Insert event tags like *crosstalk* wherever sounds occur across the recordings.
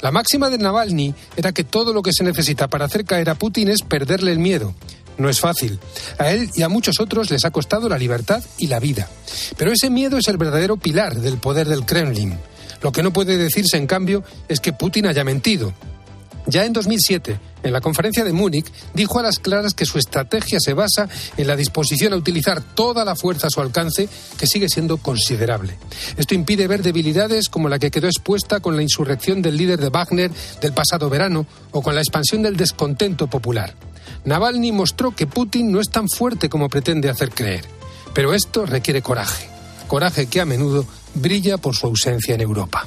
La máxima de Navalny era que todo lo que se necesita para hacer caer a Putin es perderle el miedo. No es fácil. A él y a muchos otros les ha costado la libertad y la vida. Pero ese miedo es el verdadero pilar del poder del Kremlin. Lo que no puede decirse, en cambio, es que Putin haya mentido. Ya en 2007, en la conferencia de Múnich, dijo a las claras que su estrategia se basa en la disposición a utilizar toda la fuerza a su alcance, que sigue siendo considerable. Esto impide ver debilidades como la que quedó expuesta con la insurrección del líder de Wagner del pasado verano o con la expansión del descontento popular. Navalny mostró que Putin no es tan fuerte como pretende hacer creer. Pero esto requiere coraje. Coraje que a menudo brilla por su ausencia en Europa.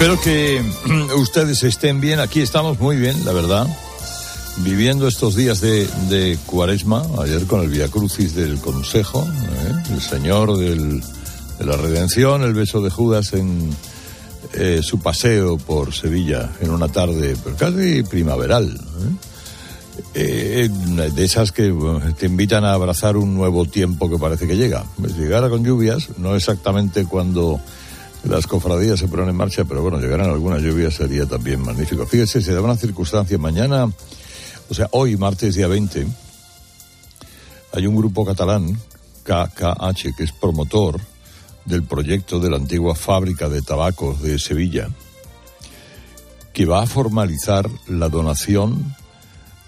Espero que *clears throat* ustedes estén bien. Aquí estamos muy bien, la verdad. Viviendo estos días de, cuaresma, ayer con el Via Crucis del Consejo, ¿eh? el Señor de la Redención, el beso de Judas en eh, su paseo por Sevilla en una tarde casi primaveral. ¿eh? de esas que te invitan a abrazar un nuevo tiempo que parece que llega. Pues llegara con lluvias, no exactamente cuando las cofradías se ponen en marcha, pero bueno, llegarán algunas lluvias sería también magnífico. Fíjese, se da una circunstancia. Mañana, o sea, hoy, martes día 20, hay un grupo catalán, KKH, que es promotor del proyecto de la antigua fábrica de tabacos de Sevilla, que va a formalizar la donación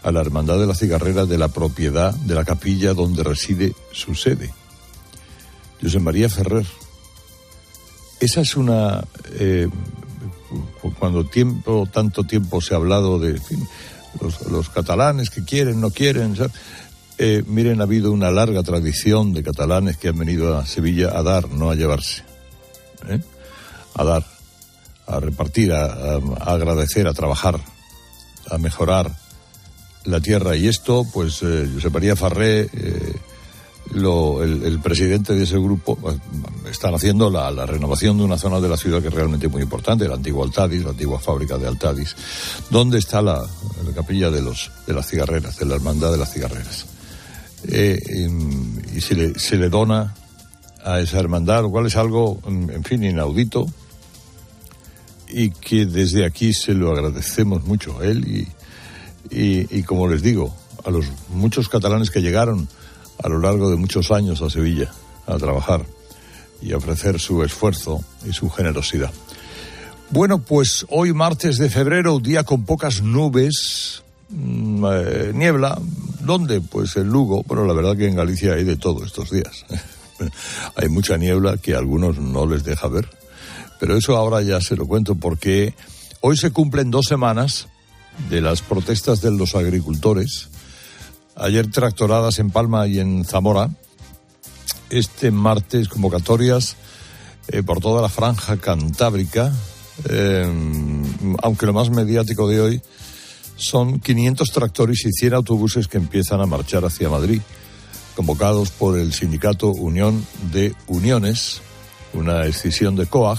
a la Hermandad de la Cigarrera de la propiedad de la capilla donde reside su sede. José María Ferrer, esa es una... Eh, cuando tiempo, tanto tiempo se ha hablado de los, catalanes que quieren, no quieren, eh, miren, ha habido una larga tradición de catalanes que han venido a Sevilla a dar, no a llevarse. ¿eh? A dar, a repartir, a, agradecer, a trabajar, a mejorar la tierra. Y esto, pues, José María Farré lo, el, presidente de ese grupo están haciendo la, renovación de una zona de la ciudad que es realmente muy importante, el antiguo Altadis, la antigua fábrica de Altadis, donde está la, capilla de los de las cigarreras, de la hermandad de las cigarreras. Eh, y, se, le, se le dona a esa hermandad, lo cual es algo, en fin, inaudito, y que desde aquí se lo agradecemos mucho a él y, y, y como les digo, a los muchos catalanes que llegaron a lo largo de muchos años a Sevilla a trabajar y a ofrecer su esfuerzo y su generosidad. Bueno, pues hoy martes de febrero, día con pocas nubes, mm, eh, niebla. ¿Dónde? Pues en Lugo. Bueno, la verdad que en Galicia hay de todo estos días. *laughs* hay mucha niebla que a algunos no les deja ver. Pero eso ahora ya se lo cuento porque hoy se cumplen dos semanas de las protestas de los agricultores Ayer tractoradas en Palma y en Zamora. Este martes convocatorias eh, por toda la franja cantábrica. Eh, aunque lo más mediático de hoy son 500 tractores y 100 autobuses que empiezan a marchar hacia Madrid, convocados por el sindicato Unión de Uniones, una escisión de COAG.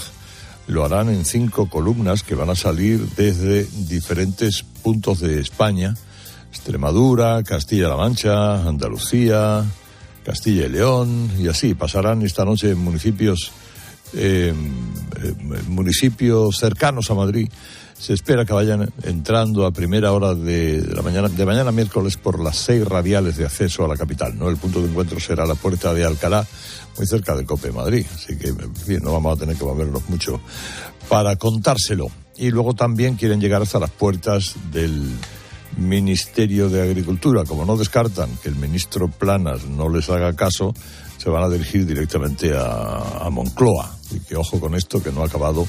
Lo harán en cinco columnas que van a salir desde diferentes puntos de España Extremadura, Castilla-La Mancha, Andalucía, Castilla y León, y así pasarán esta noche en municipios, em, municipios cercanos a Madrid. Se espera que vayan entrando a primera hora de, la mañana, de mañana miércoles por las seis radiales de acceso a la capital. ¿no? El punto de encuentro será la puerta de Alcalá, muy cerca de Cope Madrid. Así que, no vamos a tener que movernos mucho para contárselo. Y luego también quieren llegar hasta las puertas del Ministerio de Agricultura. Como no descartan que el ministro Planas no les haga caso, se van a dirigir directamente a, Moncloa. Y que ojo con esto, que no ha acabado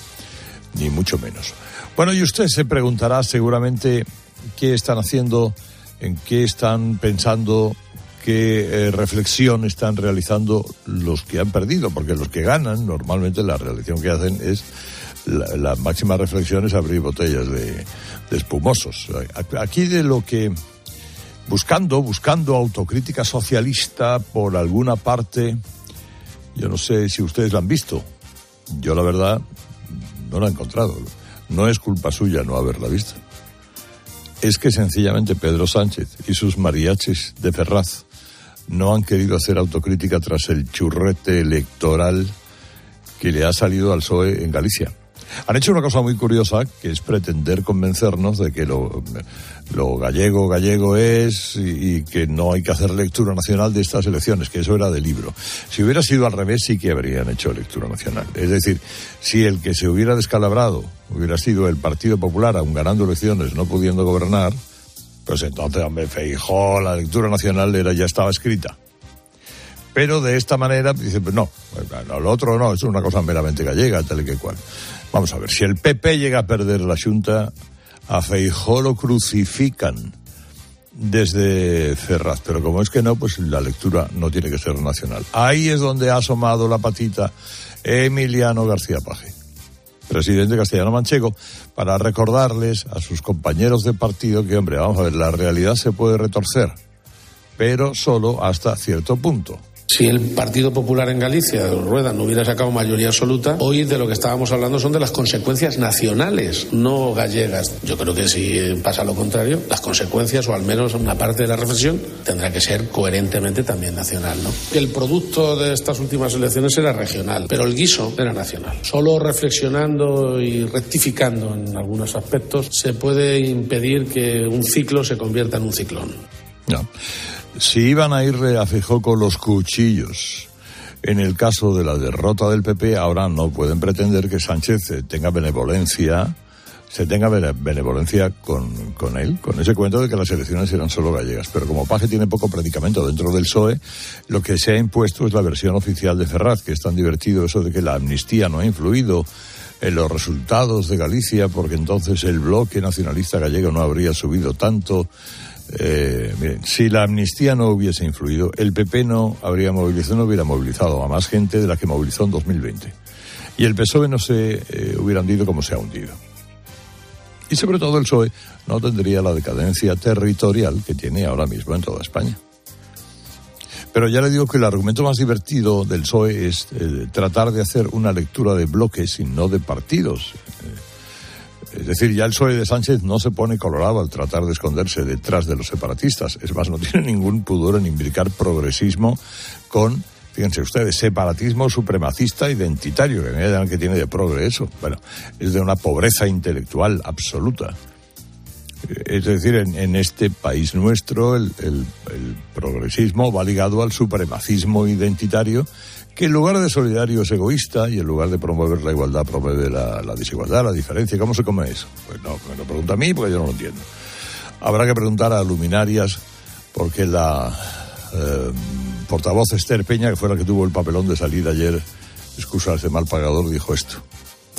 ni mucho menos. Bueno, y usted se preguntará seguramente qué están haciendo en qué están pensando, qué eh, reflexión están realizando los que han perdido, porque los que ganan, normalmente la realización que hacen es, la, máxima reflexión es abrir botellas de, de espumosos. Aquí de lo que buscando, buscando autocrítica socialista por alguna parte. Yo no sé si ustedes la han visto. Yo la verdad no la he encontrado. No es culpa suya no haberla visto. Es que sencillamente Pedro Sánchez y sus mariachis de Ferraz no han querido hacer autocrítica tras el churrete electoral que le ha salido al PSOE en Galicia. Han hecho una cosa muy curiosa, que es pretender convencernos de que lo, lo gallego gallego es y, que no hay que hacer lectura nacional de estas elecciones, que eso era de libro. Si hubiera sido al revés, sí que habrían hecho lectura nacional. Es decir, si el que se hubiera descalabrado hubiera sido el Partido Popular, aun ganando elecciones, no pudiendo gobernar, pues entonces, hombre, Feijó, la lectura nacional era, ya estaba escrita. Pero de esta manera, dice, pues no, lo otro no, es una cosa meramente gallega, tal y que cual. Vamos a ver, si el PP llega a perder la Junta, a Feijó lo crucifican desde Ferraz, pero como es que no, pues la lectura no tiene que ser nacional. Ahí es donde ha asomado la patita Emiliano García Paje, presidente castellano manchego, para recordarles a sus compañeros de partido que, hombre, vamos a ver, la realidad se puede retorcer, pero solo hasta cierto punto. Si el Partido Popular en Galicia, Rueda, no hubiera sacado mayoría absoluta, hoy de lo que estábamos hablando son de las consecuencias nacionales, no gallegas. Yo creo que si pasa lo contrario, las consecuencias, o al menos una parte de la reflexión, tendrá que ser coherentemente también nacional. El producto de estas últimas elecciones era regional, pero el guiso era nacional. Solo reflexionando y rectificando en algunos aspectos se puede impedir que un ciclo se convierta en un ciclón. No si iban a ir a Fijó con los cuchillos en el caso de la derrota del PP, ahora no pueden pretender que Sánchez eh, tenga benevolencia, se tenga benevolencia con, con, él, con ese cuento de que las elecciones eran solo gallegas. Pero como Paje tiene poco predicamento dentro del PSOE, lo que se ha impuesto es la versión oficial de Ferraz, que es tan divertido eso de que la amnistía no ha influido en los resultados de Galicia, porque entonces el bloque nacionalista gallego no habría subido tanto eh, si la amnistía no hubiese influido, el PP no habría movilizado, no hubiera movilizado a más gente de la que movilizó en 2020. Y el PSOE no se eh, hubiera hundido como se ha hundido. Y sobre todo el PSOE no tendría la decadencia territorial que tiene ahora mismo en toda España. Pero ya le digo que el argumento más divertido del PSOE es eh, tratar de hacer una lectura de bloques y no de partidos. Es decir, ya el PSOE de Sánchez no se pone colorado al tratar de esconderse detrás de los separatistas. Es más, no *laughs* tiene ningún pudor en imbricar progresismo con, fíjense ustedes, separatismo supremacista identitario, que que tiene de progreso. Bueno, es de una pobreza intelectual absoluta. Es decir, en, este país nuestro el progresismo va ligado al supremacismo identitario que en lugar de solidario es egoísta y en lugar de promover la igualdad promueve la, desigualdad, la diferencia. ¿Cómo se come eso? Pues no, me lo pregunta a mí porque yo no lo entiendo. Habrá que preguntar a luminarias porque la eh, portavoz Esther Peña, que fue la que tuvo el papelón de salir ayer, excusarse mal pagador, dijo esto.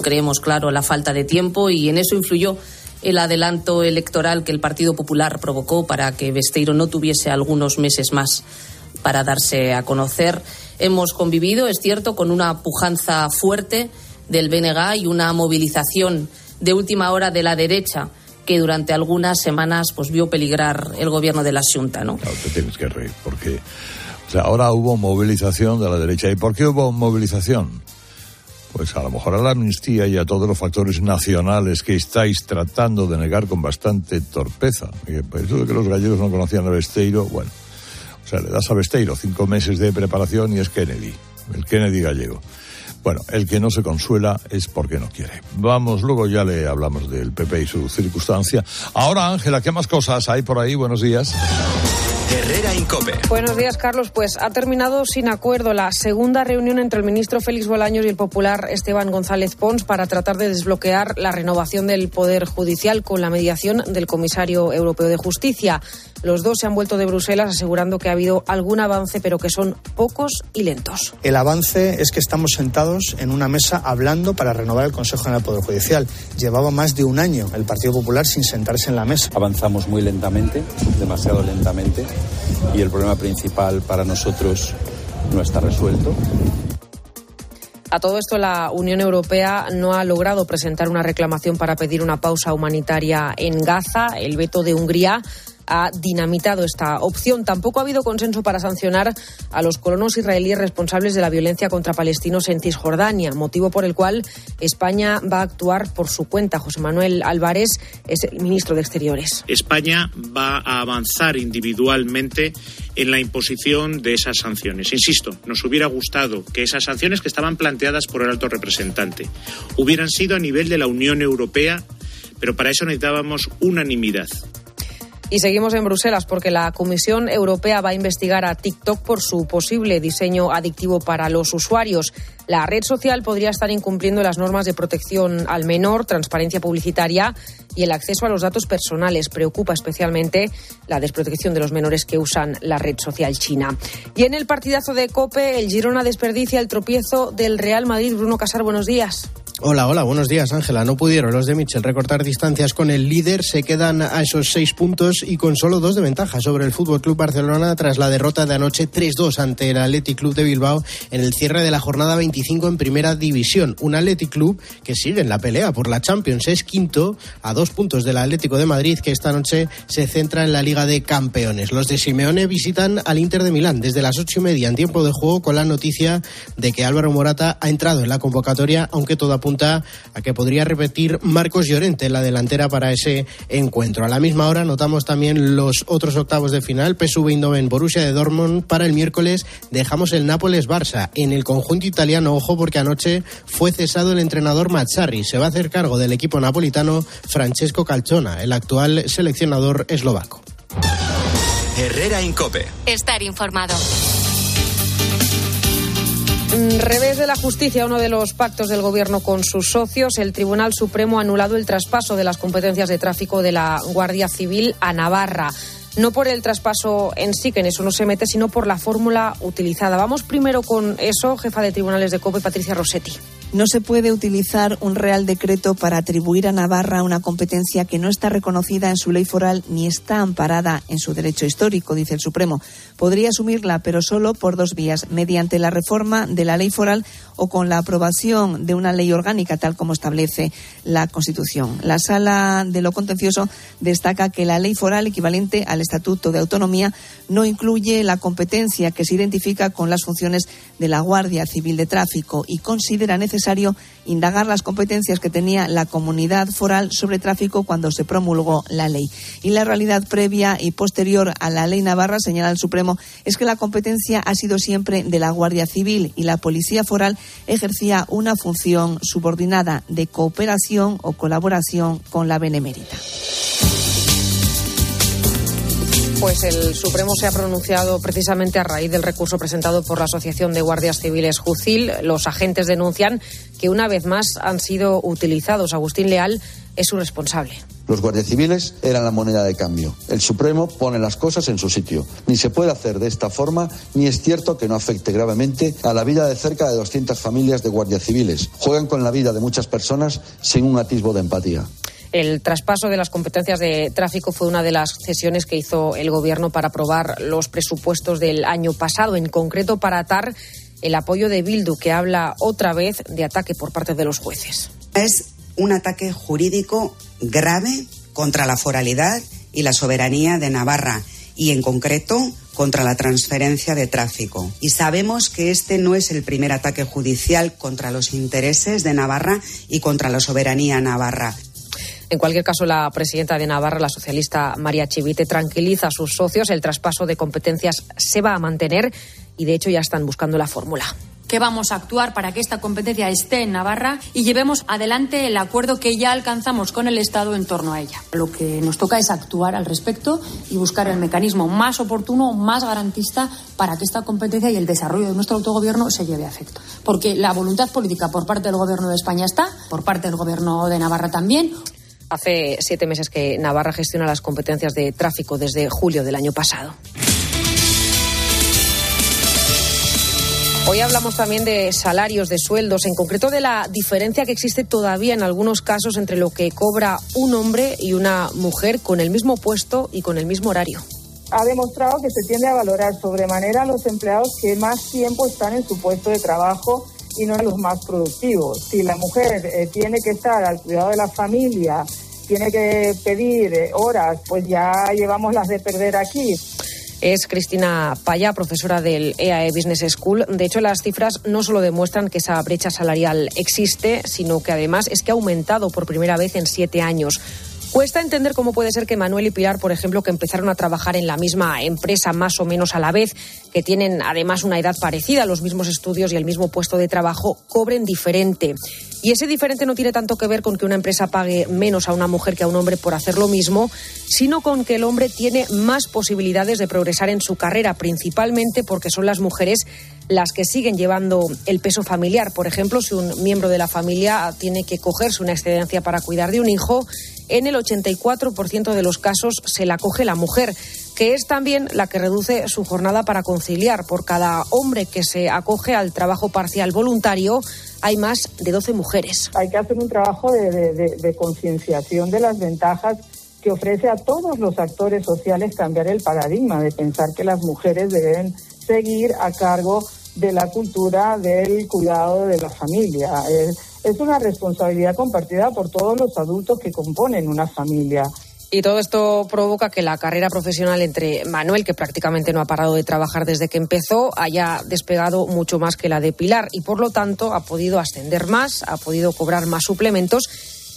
Creemos, claro, la falta de tiempo y en eso influyó el adelanto electoral que el Partido Popular provocó para que Besteiro no tuviese algunos meses más para darse a conocer. Hemos convivido, es cierto, con una pujanza fuerte del BNG y una movilización de última hora de la derecha que durante algunas semanas pues vio peligrar el gobierno de la Junta, ¿no? Claro, te tienes que reír, porque ahora hubo movilización de la derecha. ¿Y por qué hubo movilización? Pues a lo mejor a la amnistía y a todos los factores nacionales que estáis tratando de negar con bastante torpeza. Pues eso de que los gallegos no conocían a Besteiro, bueno, o sea, le das a Besteiro cinco meses de preparación y es Kennedy, el Kennedy gallego. Bueno, el que no se consuela es porque no quiere. Vamos, luego ya le hablamos del PP y su circunstancia. Ahora, Ángela, ¿qué más cosas hay por ahí? Buenos días. Herrera Incope. Buenos días, Carlos. Pues ha terminado sin acuerdo la segunda reunión entre el ministro Félix Bolaños y el popular Esteban González Pons para tratar de desbloquear la renovación del Poder Judicial con la mediación del comisario europeo de Justicia. Los dos se han vuelto de Bruselas asegurando que ha habido algún avance, pero que son pocos y lentos. El avance es que estamos sentados en una mesa hablando para renovar el Consejo General del Poder Judicial. Llevaba más de un año el Partido Popular sin sentarse en la mesa. Avanzamos muy lentamente, demasiado lentamente, y el problema principal para nosotros no está resuelto. A todo esto, la Unión Europea no ha logrado presentar una reclamación para pedir una pausa humanitaria en Gaza. El veto de Hungría ha dinamitado esta opción. Tampoco ha habido consenso para sancionar a los colonos israelíes responsables de la violencia contra palestinos en Cisjordania, motivo por el cual España va a actuar por su cuenta. José Manuel Álvarez es el ministro de Exteriores. España va a avanzar individualmente en la imposición de esas sanciones. Insisto, nos hubiera gustado que esas sanciones que estaban planteadas por el alto representante hubieran sido a nivel de la Unión Europea, pero para eso necesitábamos unanimidad. Y seguimos en Bruselas porque la Comisión Europea va a investigar a TikTok por su posible diseño adictivo para los usuarios. La red social podría estar incumpliendo las normas de protección al menor, transparencia publicitaria y el acceso a los datos personales. Preocupa especialmente la desprotección de los menores que usan la red social china. Y en el partidazo de Cope, el Girona desperdicia el tropiezo del Real Madrid. Bruno Casar, buenos días. Hola, hola, buenos días, Ángela. No pudieron los de Michel recortar distancias con el líder, se quedan a esos seis puntos y con solo dos de ventaja sobre el Fútbol Club Barcelona tras la derrota de anoche 3-2 ante el Athletic Club de Bilbao en el cierre de la jornada 25 en Primera División. Un Athletic Club que sigue en la pelea por la Champions, es quinto a dos puntos del Atlético de Madrid que esta noche se centra en la Liga de Campeones. Los de Simeone visitan al Inter de Milán desde las ocho y media en tiempo de juego con la noticia de que Álvaro Morata ha entrado en la convocatoria, aunque todo apunta a que podría repetir Marcos Llorente en la delantera para ese encuentro. A la misma hora notamos también los otros octavos de final, PSV Eindhoven Borussia de Dortmund para el miércoles dejamos el Nápoles Barça en el conjunto italiano, ojo porque anoche fue cesado el entrenador Mazzarri, se va a hacer cargo del equipo napolitano Francesco Calzona, el actual seleccionador eslovaco. Herrera Incope. Estar informado. Mm, Revés de la justicia, uno de los pactos del gobierno con sus socios, el Tribunal Supremo ha anulado el traspaso de las competencias de tráfico de la Guardia Civil a Navarra. No por el traspaso en sí, que en eso no se mete, sino por la fórmula utilizada. Vamos primero con eso, jefa de tribunales de COPE, Patricia Rossetti. No se puede utilizar un Real Decreto para atribuir a Navarra una competencia que no está reconocida en su ley foral ni está amparada en su derecho histórico, dice el Supremo. Podría asumirla, pero solo por dos vías, mediante la reforma de la ley foral o con la aprobación de una ley orgánica, tal como establece la Constitución. La Sala de lo Contencioso destaca que la ley foral equivalente al Estatuto de Autonomía no incluye la competencia que se identifica con las funciones de la Guardia Civil de Tráfico y considera necesario indagar las competencias que tenía la comunidad foral sobre tráfico cuando se promulgó la ley. Y la realidad previa y posterior a la ley navarra, señala el Supremo, es que la competencia ha sido siempre de la Guardia Civil y la Policía Foral ejercía una función subordinada de cooperación o colaboración con la Benemérita. Pues el Supremo se ha pronunciado precisamente a raíz del recurso presentado por la Asociación de Guardias Civiles Jucil. Los agentes denuncian que una vez más han sido utilizados. Agustín Leal es su responsable. Los guardias civiles eran la moneda de cambio. El Supremo pone las cosas en su sitio. Ni se puede hacer de esta forma, ni es cierto que no afecte gravemente a la vida de cerca de 200 familias de guardias civiles. Juegan con la vida de muchas personas sin un atisbo de empatía. El traspaso de las competencias de tráfico fue una de las cesiones que hizo el Gobierno para aprobar los presupuestos del año pasado, en concreto para atar el apoyo de Bildu, que habla otra vez de ataque por parte de los jueces. Es un ataque jurídico grave contra la foralidad y la soberanía de Navarra y, en concreto, contra la transferencia de tráfico. Y sabemos que este no es el primer ataque judicial contra los intereses de Navarra y contra la soberanía navarra. En cualquier caso, la presidenta de Navarra, la socialista María Chivite, tranquiliza a sus socios. El traspaso de competencias se va a mantener y, de hecho, ya están buscando la fórmula. que vamos a actuar para que esta competencia esté en Navarra y llevemos adelante el acuerdo que ya alcanzamos con el Estado en torno a ella. Lo que nos toca es actuar al respecto y buscar el mecanismo más oportuno, más garantista para que esta competencia y el desarrollo de nuestro autogobierno se lleve a efecto. Porque la voluntad política por parte del Gobierno de España está, por parte del Gobierno de Navarra también. Hace siete meses que Navarra gestiona las competencias de tráfico desde julio del año pasado. Hoy hablamos también de salarios, de sueldos, en concreto de la diferencia que existe todavía en algunos casos entre lo que cobra un hombre y una mujer con el mismo puesto y con el mismo horario. Ha demostrado que se tiende a valorar sobremanera a los empleados que más tiempo están en su puesto de trabajo y no los más productivos. Si la mujer eh, tiene que estar al cuidado de la familia, tiene que pedir eh, horas, pues ya llevamos las de perder aquí es Cristina Paya, profesora del EAE e Business School. De hecho, las cifras no solo demuestran que esa brecha salarial existe, sino que además es que ha aumentado por primera vez en siete años. Cuesta entender cómo puede ser que Manuel y Pilar, por ejemplo, que empezaron a trabajar en la misma empresa más o menos a la vez, que tienen además una edad parecida, los mismos estudios y el mismo puesto de trabajo, cobren diferente. Y ese diferente no tiene tanto que ver con que una empresa pague menos a una mujer que a un hombre por hacer lo mismo, sino con que el hombre tiene más posibilidades de progresar en su carrera, principalmente porque son las mujeres las que siguen llevando el peso familiar. Por ejemplo, si un miembro de la familia tiene que cogerse una excedencia para cuidar de un hijo, en el 84% de los casos se la coge la mujer, que es también la que reduce su jornada para conciliar. Por cada hombre que se acoge al trabajo parcial voluntario, hay más de 12 mujeres. Hay que hacer un trabajo de, concienciación de las ventajas que ofrece a todos los actores sociales cambiar el paradigma de pensar que las mujeres deben seguir a cargo de la cultura del cuidado de la familia. Una responsabilidad compartida por todos los adultos que componen una familia. Y todo esto provoca que la carrera profesional entre Manuel, que prácticamente no ha parado de trabajar desde que empezó, haya despegado mucho más que la de Pilar y por lo tanto ha podido ascender más, ha podido cobrar más suplementos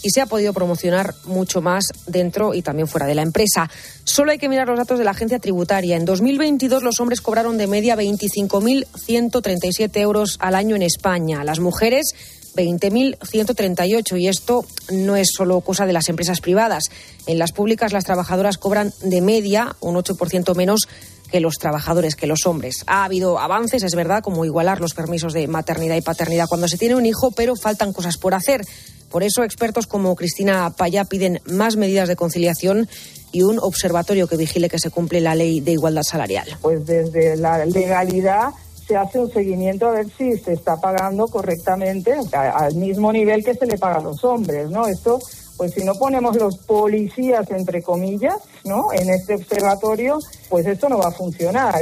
y se ha podido promocionar mucho más dentro y también fuera de la empresa. Solo hay que mirar los datos de la agencia tributaria. En 2022 los hombres cobraron de media 25.137 euros al año en España. Las mujeres 20.138 y esto no es solo cosa de las empresas privadas. En las públicas las trabajadoras cobran de media un 8% menos que los trabajadores, que los hombres. Ha habido avances, es verdad, como igualar los permisos de maternidad y paternidad cuando se tiene un hijo, pero faltan cosas por hacer. Por eso expertos como Cristina Payá piden más medidas de conciliación y un observatorio que vigile que se cumple la ley de igualdad salarial. Pues desde la legalidad se hace un seguimiento a ver si se está pagando correctamente al mismo nivel que se le paga a los hombres, ¿no? Esto, pues si no ponemos los policías entre comillas, ¿no? En este observatorio, pues esto no va a funcionar.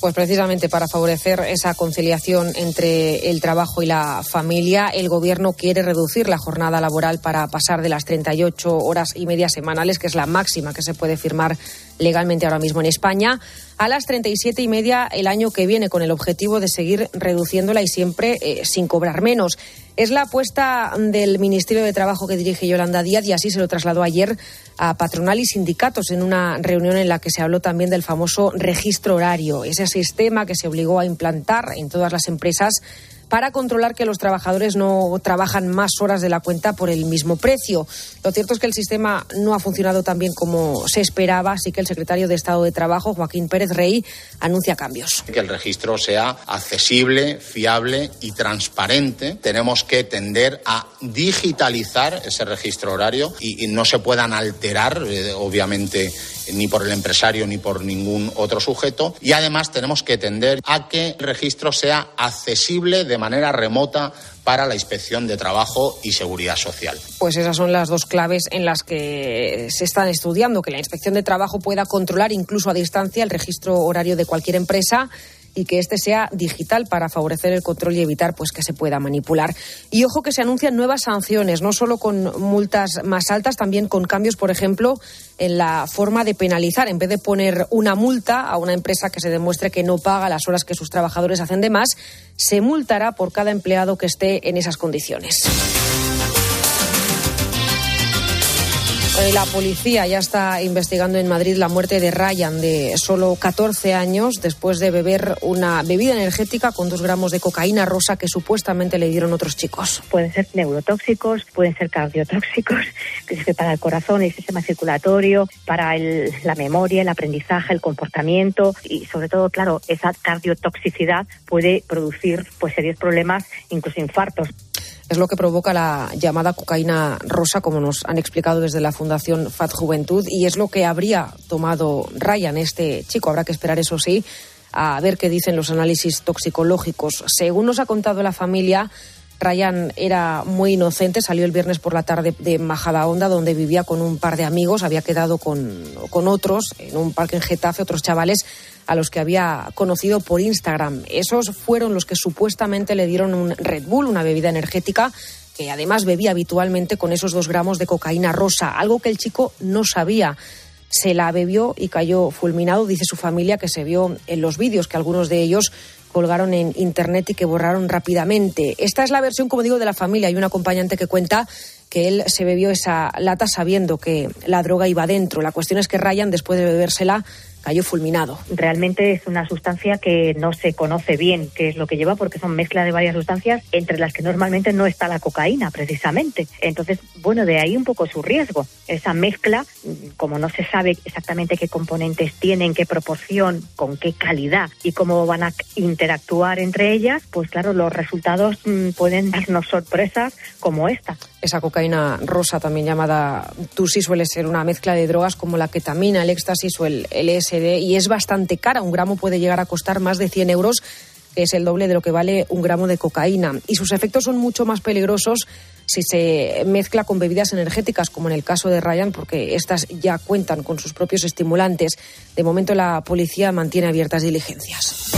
Pues precisamente para favorecer esa conciliación entre el trabajo y la familia, el Gobierno quiere reducir la jornada laboral para pasar de las 38 horas y media semanales, que es la máxima que se puede firmar legalmente ahora mismo en España, a las 37 y media el año que viene, con el objetivo de seguir reduciéndola y siempre eh, sin cobrar menos. Es la apuesta del Ministerio de Trabajo que dirige Yolanda Díaz y así se lo trasladó ayer a patronal y sindicatos en una reunión en la que se habló también del famoso registro horario, ese sistema que se obligó a implantar en todas las empresas para controlar que los trabajadores no trabajan más horas de la cuenta por el mismo precio. Lo cierto es que el sistema no ha funcionado tan bien como se esperaba, así que el secretario de Estado de Trabajo, Joaquín Pérez Rey, anuncia cambios. Que el registro sea accesible, fiable y transparente. Tenemos que tender a digitalizar ese registro horario y, no se puedan alterar, eh, obviamente, ni por el empresario ni por ningún otro sujeto. Y además tenemos que tender a que el registro sea accesible de manera remota para la inspección de trabajo y seguridad social. Pues esas son las dos claves en las que se están estudiando, que la inspección de trabajo pueda controlar incluso a distancia el registro horario de cualquier empresa y que este sea digital para favorecer el control y evitar pues que se pueda manipular. Y ojo que se anuncian nuevas sanciones, no solo con multas más altas, también con cambios, por ejemplo, en la forma de penalizar. En vez de poner una multa a una empresa que se demuestre que no paga las horas que sus trabajadores hacen de más, se multará por cada empleado que esté en esas condiciones. La policía ya está investigando en Madrid la muerte de Ryan, de solo 14 años, después de beber una bebida energética con dos gramos de cocaína rosa que supuestamente le dieron otros chicos. Pueden ser neurotóxicos, pueden ser cardiotóxicos, *laughs* que es que para el corazón, el sistema circulatorio, para el- la memoria, el aprendizaje, el comportamiento y sobre todo, claro, esa cardiotoxicidad puede producir pues serios problemas, incluso infartos. Es lo que provoca la llamada cocaína rosa, como nos han explicado desde la Fundación FAT Juventud, y es lo que habría tomado Ryan, este chico. Habrá que esperar, eso sí, a ver qué dicen los análisis toxicológicos. Según nos ha contado la familia, Ryan era muy inocente, salió el viernes por la tarde de Majadahonda, donde vivía con un par de amigos, había quedado con, con otros en un parque en Getafe, otros chavales a los que había conocido por Instagram. Esos fueron los que supuestamente le dieron un Red Bull, una bebida energética que además bebía habitualmente con esos dos gramos de cocaína rosa, algo que el chico no sabía. Se la bebió y cayó fulminado, dice su familia, que se vio en los vídeos que algunos de ellos colgaron en internet y que borraron rápidamente. Esta es la versión, como digo, de la familia. Hay un acompañante que cuenta que él se bebió esa lata sabiendo que la droga iba dentro. La cuestión es que Ryan, después de bebérsela, cayó fulminado. Realmente es una sustancia que no se conoce bien qué es lo que lleva porque son mezcla de varias sustancias entre las que normalmente no está la cocaína precisamente. Entonces, bueno, de ahí un poco su riesgo. Esa mezcla, como no se sabe exactamente qué componentes tienen, qué proporción, con qué calidad y cómo van a interactuar entre ellas, pues claro, los resultados mm, pueden darnos sorpresas como esta. Esa cocaína rosa, también llamada Tusi, suele ser una mezcla de drogas como la ketamina, el éxtasis o el LSD y es bastante cara. Un gramo puede llegar a costar más de 100 euros, que es el doble de lo que vale un gramo de cocaína. Y sus efectos son mucho más peligrosos si se mezcla con bebidas energéticas, como en el caso de Ryan, porque estas ya cuentan con sus propios estimulantes. De momento la policía mantiene abiertas diligencias.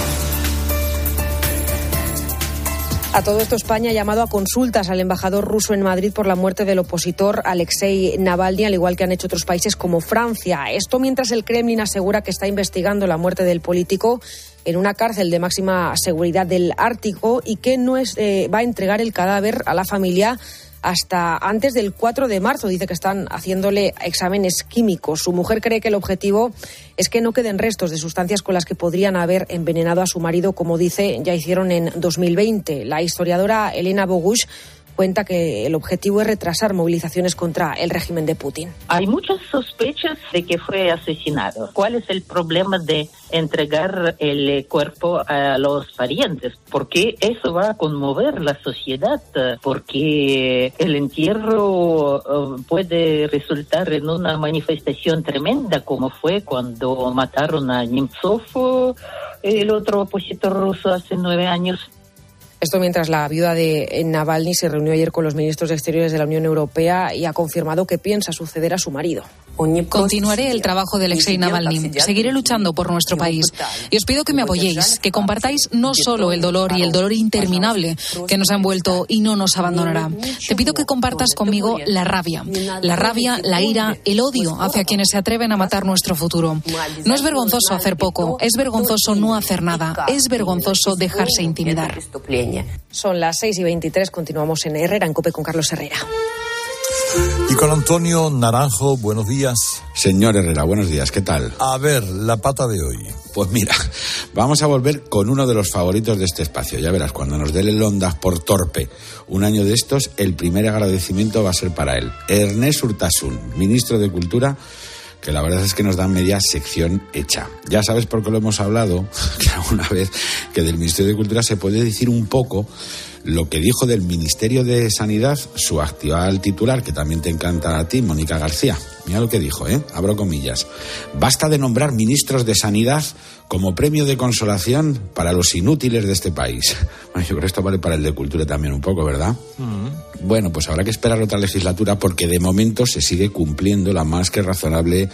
A todo esto, España ha llamado a consultas al embajador ruso en Madrid por la muerte del opositor Alexei Navalny, al igual que han hecho otros países como Francia. Esto mientras el Kremlin asegura que está investigando la muerte del político en una cárcel de máxima seguridad del Ártico y que no eh, va a entregar el cadáver a la familia hasta antes del 4 de marzo. Dice que están haciéndole exámenes químicos. Su mujer cree que el objetivo es que no queden restos de sustancias con las que podrían haber envenenado a su marido, como dice, ya hicieron en 2020. La historiadora Elena Bogush cuenta que el objetivo es retrasar movilizaciones contra el régimen de Putin. Hay muchas sospechas de que fue asesinado. ¿Cuál es el problema de entregar el cuerpo a los parientes? Porque eso va a conmover la sociedad, porque el entierro eh, puede resultar en una manifestación tremenda, como fue cuando mataron a Nemtsov, el otro opositor ruso, hace nueve años. Esto mientras la viuda de Navalny se reunió ayer con los ministros de Exteriores de la Unión Europea y ha confirmado que piensa suceder a su marido. Continuaré el trabajo de Alexei Navalny. Seguiré luchando por nuestro país. Y os pido que me apoyéis, que compartáis no solo el dolor y el dolor interminable que nos ha envuelto y no nos abandonará. Te pido que compartas conmigo la rabia. La rabia, la ira, el odio hacia quienes se atreven a matar nuestro futuro. No es vergonzoso hacer poco, es vergonzoso no hacer nada, es vergonzoso dejarse intimidar. Son las 6 y 23, continuamos en Herrera, en COPE con Carlos Herrera. Y con Antonio Naranjo, buenos días. Señor Herrera, buenos días, ¿qué tal? A ver, la pata de hoy. Pues mira, *laughs* vamos a volver con uno de los favoritos de este espacio. Ya verás, cuando nos dé el Ondas por torpe un año de estos, el primer agradecimiento va a ser para él. Ernest Urtasun, ministro de Cultura, que la verdad es que nos da media sección hecha. Ya sabes por qué lo hemos hablado, *laughs* que alguna vez, que del Ministerio de Cultura se puede decir un poco lo que dijo del Ministerio de Sanidad su actual titular, que también te encanta a ti, Mónica García. Mira lo que dijo, ¿eh? Abro comillas. Basta de nombrar ministros de Sanidad como premio de consolación para los inútiles de este país. *laughs* Bueno, yo creo que esto vale para el de Cultura también un poco, ¿verdad? Mm. Bueno, pues habrá que esperar otra legislatura porque de momento se sigue cumpliendo la más que razonable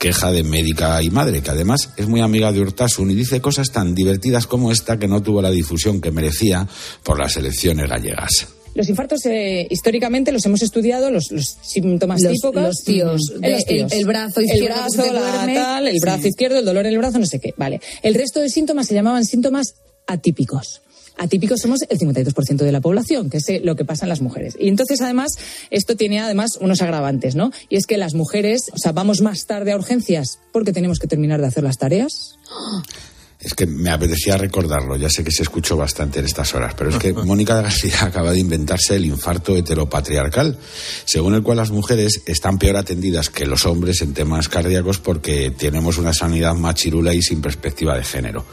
queja de médica y madre, que además es muy amiga de Urtasun y dice cosas tan divertidas como esta que no tuvo la difusión que merecía por las elecciones gallegas. Los infartos eh, históricamente los hemos estudiado, los, los síntomas Los- típicos. los tíos, Mm, de- los tíos. el- el brazo izquierdo El brazo, la duerme. tal, el brazo Sí. izquierdo, el dolor en el brazo, no sé qué. Vale. El resto de síntomas se llamaban síntomas atípicos. Atípicos somos el 52% de la población, que es eh, lo que pasa en las mujeres. Y entonces, además, esto tiene además unos agravantes, ¿no? Y es que las mujeres, o sea, vamos más tarde a urgencias porque tenemos que terminar de hacer las tareas. *gasps* Es que me apetecía recordarlo, ya sé que se escuchó bastante en estas horas, pero es que *laughs* Mónica García *laughs* acaba de inventarse el infarto heteropatriarcal, según el cual las mujeres están peor atendidas que los hombres en temas cardíacos porque tenemos una sanidad más chirula y sin perspectiva de género.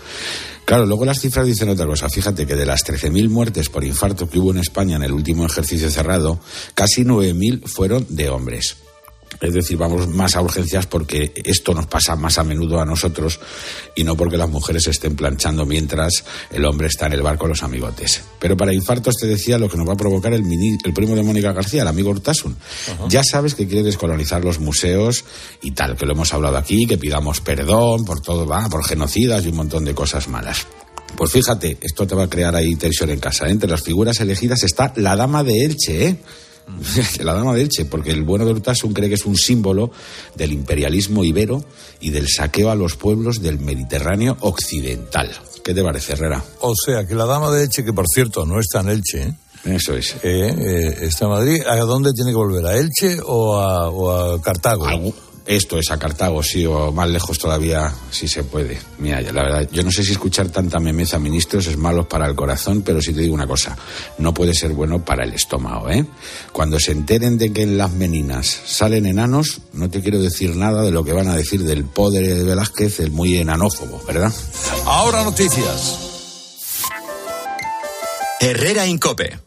Claro, luego las cifras dicen otra cosa. Fíjate que de las 13.000 muertes por infarto que hubo en España en el último ejercicio cerrado, casi 9.000 fueron de hombres. Es decir, vamos más a urgencias porque esto nos pasa más a menudo a nosotros y no porque las mujeres estén planchando mientras el hombre está en el bar con los amigotes. Pero para infartos te decía lo que nos va a provocar el, el primo de Mónica García, el amigo Urtasun. Ya sabes que quiere descolonizar los museos y tal, que lo hemos hablado aquí, que pidamos perdón por todo, va, por genocidas y un montón de cosas malas. Pues fíjate, esto te va a crear ahí tensión en casa. ¿eh? Entre las figuras elegidas está la dama de Elche, ¿eh? *laughs* la dama de Elche, porque el bueno de Urtasun cree que es un símbolo del imperialismo ibero y del saqueo a los pueblos del Mediterráneo occidental. ¿Qué te parece, Herrera? O sea, que la dama de Elche, que por cierto no está en Elche, ¿eh? Eso es. Eh, eh, está en Madrid. ¿A dónde tiene que volver? ¿A Elche o a, o a Cartago? Esto es a Cartago, sí, o más lejos todavía, si se puede. Mira, la verdad, yo no sé si escuchar tanta memeza, ministros, es malo para el corazón, pero sí te digo una cosa, no puede ser bueno para el estómago, ¿eh? Cuando se enteren de que en las meninas salen enanos, no te quiero decir nada de lo que van a decir del poder de Velázquez, el muy enanófobo, ¿verdad? Ahora noticias. Herrera Incope.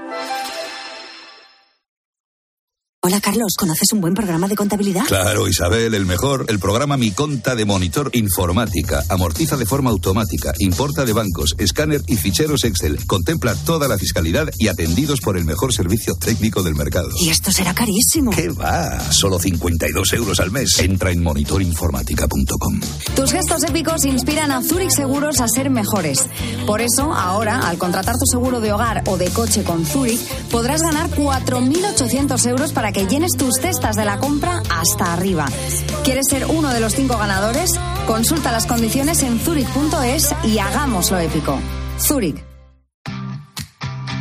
Hola Carlos, ¿conoces un buen programa de contabilidad? Claro, Isabel, el mejor. El programa Mi Conta de Monitor Informática. Amortiza de forma automática, importa de bancos, escáner y ficheros Excel. Contempla toda la fiscalidad y atendidos por el mejor servicio técnico del mercado. Y esto será carísimo. ¿Qué va? Solo 52 euros al mes. Entra en monitorinformática.com. Tus gestos épicos inspiran a Zurich Seguros a ser mejores. Por eso, ahora, al contratar tu seguro de hogar o de coche con Zurich, podrás ganar 4.800 euros para que llenes tus cestas de la compra hasta arriba. ¿Quieres ser uno de los cinco ganadores? Consulta las condiciones en zurich.es y hagámoslo épico. Zurich.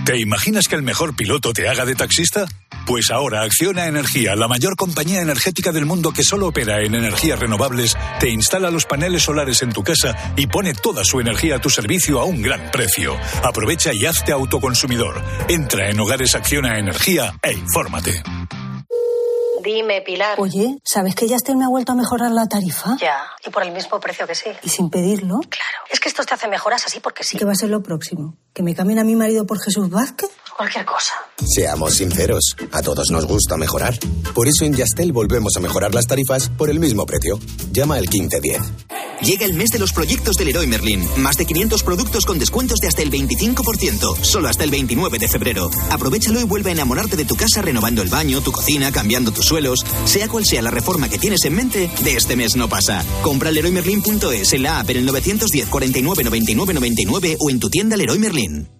¿Te imaginas que el mejor piloto te haga de taxista? Pues ahora Acciona Energía, la mayor compañía energética del mundo que solo opera en energías renovables, te instala los paneles solares en tu casa y pone toda su energía a tu servicio a un gran precio. Aprovecha y hazte autoconsumidor. Entra en Hogares Acciona Energía e infórmate. Dime, Pilar. Oye, ¿sabes que Yastel me ha vuelto a mejorar la tarifa? Ya, y por el mismo precio que sí. ¿Y sin pedirlo? Claro. Es que esto te hace mejoras así porque sí. ¿Qué va a ser lo próximo? ¿Que me cambien a mi marido por Jesús Vázquez? Cualquier cosa. Seamos sinceros, a todos nos gusta mejorar. Por eso en Yastel volvemos a mejorar las tarifas por el mismo precio. Llama al 1510. Llega el mes de los proyectos del Leroy Merlin. Más de 500 productos con descuentos de hasta el 25%. Solo hasta el 29 de febrero. Aprovechalo y vuelve a enamorarte de tu casa renovando el baño, tu cocina, cambiando tus suelos. Sea cual sea la reforma que tienes en mente, de este mes no pasa. Compra leroymerlin.es en la app en el 910 49 99 99 o en tu tienda Leroy Merlin.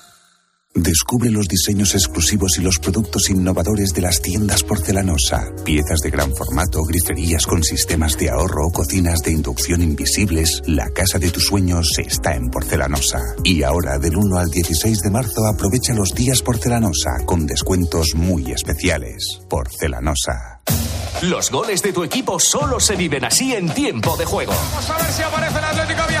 Descubre los diseños exclusivos y los productos innovadores de las tiendas porcelanosa. Piezas de gran formato, griferías con sistemas de ahorro, cocinas de inducción invisibles. La casa de tus sueños está en porcelanosa. Y ahora, del 1 al 16 de marzo, aprovecha los días porcelanosa con descuentos muy especiales. Porcelanosa. Los goles de tu equipo solo se viven así en tiempo de juego. Vamos a ver si aparece el Atlético Aviación.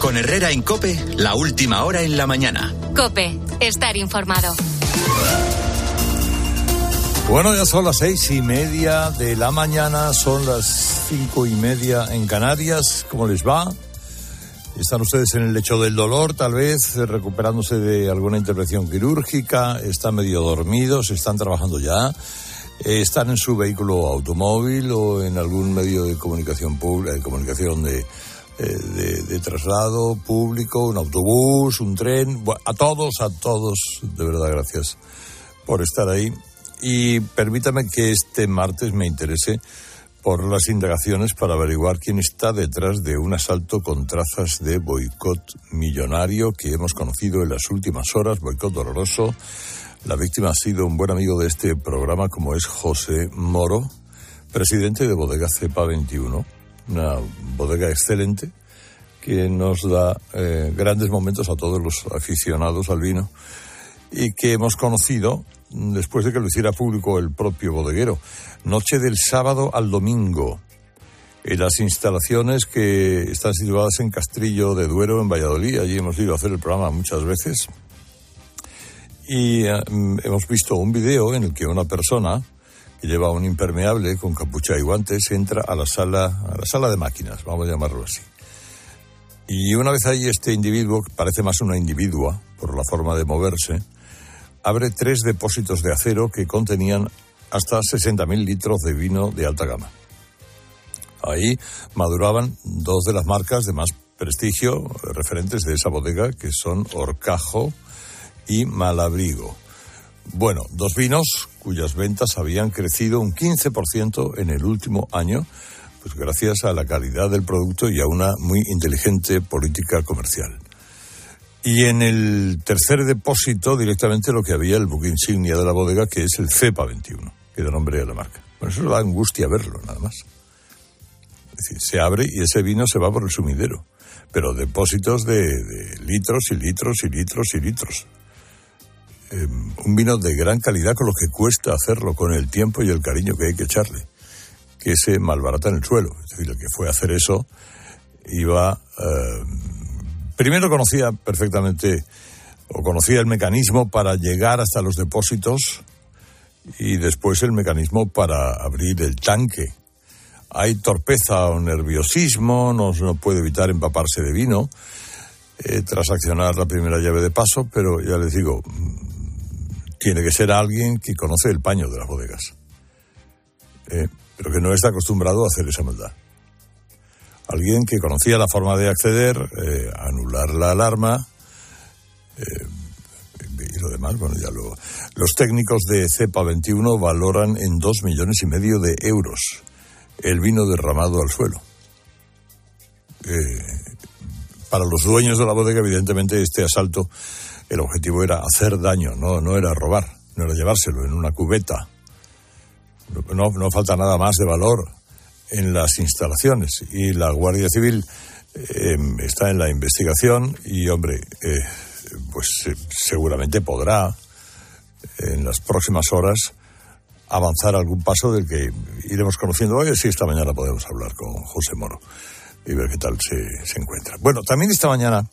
Con Herrera en Cope, la última hora en la mañana. Cope, estar informado. Bueno, ya son las seis y media de la mañana, son las cinco y media en Canarias. ¿Cómo les va? Están ustedes en el lecho del dolor, tal vez, recuperándose de alguna intervención quirúrgica, están medio dormidos, están trabajando ya, eh, están en su vehículo automóvil o en algún medio de comunicación pública, de comunicación de, de, de traslado público, un autobús, un tren, a todos, a todos, de verdad, gracias por estar ahí. Y permítame que este martes me interese por las indagaciones para averiguar quién está detrás de un asalto con trazas de boicot millonario que hemos conocido en las últimas horas, boicot doloroso. La víctima ha sido un buen amigo de este programa como es José Moro, presidente de Bodega Cepa 21, una bodega excelente que nos da eh, grandes momentos a todos los aficionados al vino y que hemos conocido después de que lo hiciera público el propio bodeguero. Noche del sábado al domingo. En las instalaciones que están situadas en Castrillo de Duero, en Valladolid. Allí hemos ido a hacer el programa muchas veces. Y eh, hemos visto un video en el que una persona lleva un impermeable con capucha y guantes entra a la sala, a la sala de máquinas, vamos a llamarlo así. Y una vez ahí este individuo, que parece más una individua por la forma de moverse, abre tres depósitos de acero que contenían hasta 60.000 litros de vino de alta gama. Ahí maduraban dos de las marcas de más prestigio referentes de esa bodega, que son Orcajo y Malabrigo. Bueno, dos vinos cuyas ventas habían crecido un 15% en el último año, pues gracias a la calidad del producto y a una muy inteligente política comercial. Y en el tercer depósito, directamente lo que había, el buque insignia de la bodega, que es el CEPA 21, que da nombre a la marca. Bueno, eso da angustia verlo, nada más. Es decir, se abre y ese vino se va por el sumidero. Pero depósitos de, de litros y litros y litros y litros. Eh, un vino de gran calidad con lo que cuesta hacerlo, con el tiempo y el cariño que hay que echarle. Que se malbarata en el suelo. Es decir, el que fue a hacer eso iba. Eh, primero conocía perfectamente o conocía el mecanismo para llegar hasta los depósitos y después el mecanismo para abrir el tanque. Hay torpeza o nerviosismo, no, no puede evitar empaparse de vino eh, tras accionar la primera llave de paso, pero ya les digo, tiene que ser alguien que conoce el paño de las bodegas, eh, pero que no está acostumbrado a hacer esa maldad. Alguien que conocía la forma de acceder, eh, anular la alarma eh, y lo demás, bueno, ya lo... Los técnicos de CEPA 21 valoran en dos millones y medio de euros el vino derramado al suelo. Para los dueños de la bodega, evidentemente, este asalto, el objetivo era hacer daño, no, no era robar, no era llevárselo en una cubeta. No, no falta nada más de valor en las instalaciones y la Guardia Civil eh, está en la investigación y, hombre, eh, pues eh, seguramente podrá en las próximas horas avanzar algún paso del que iremos conociendo hoy. Sí, esta mañana podemos hablar con José Moro y ver qué tal se, se encuentra. Bueno, también esta mañana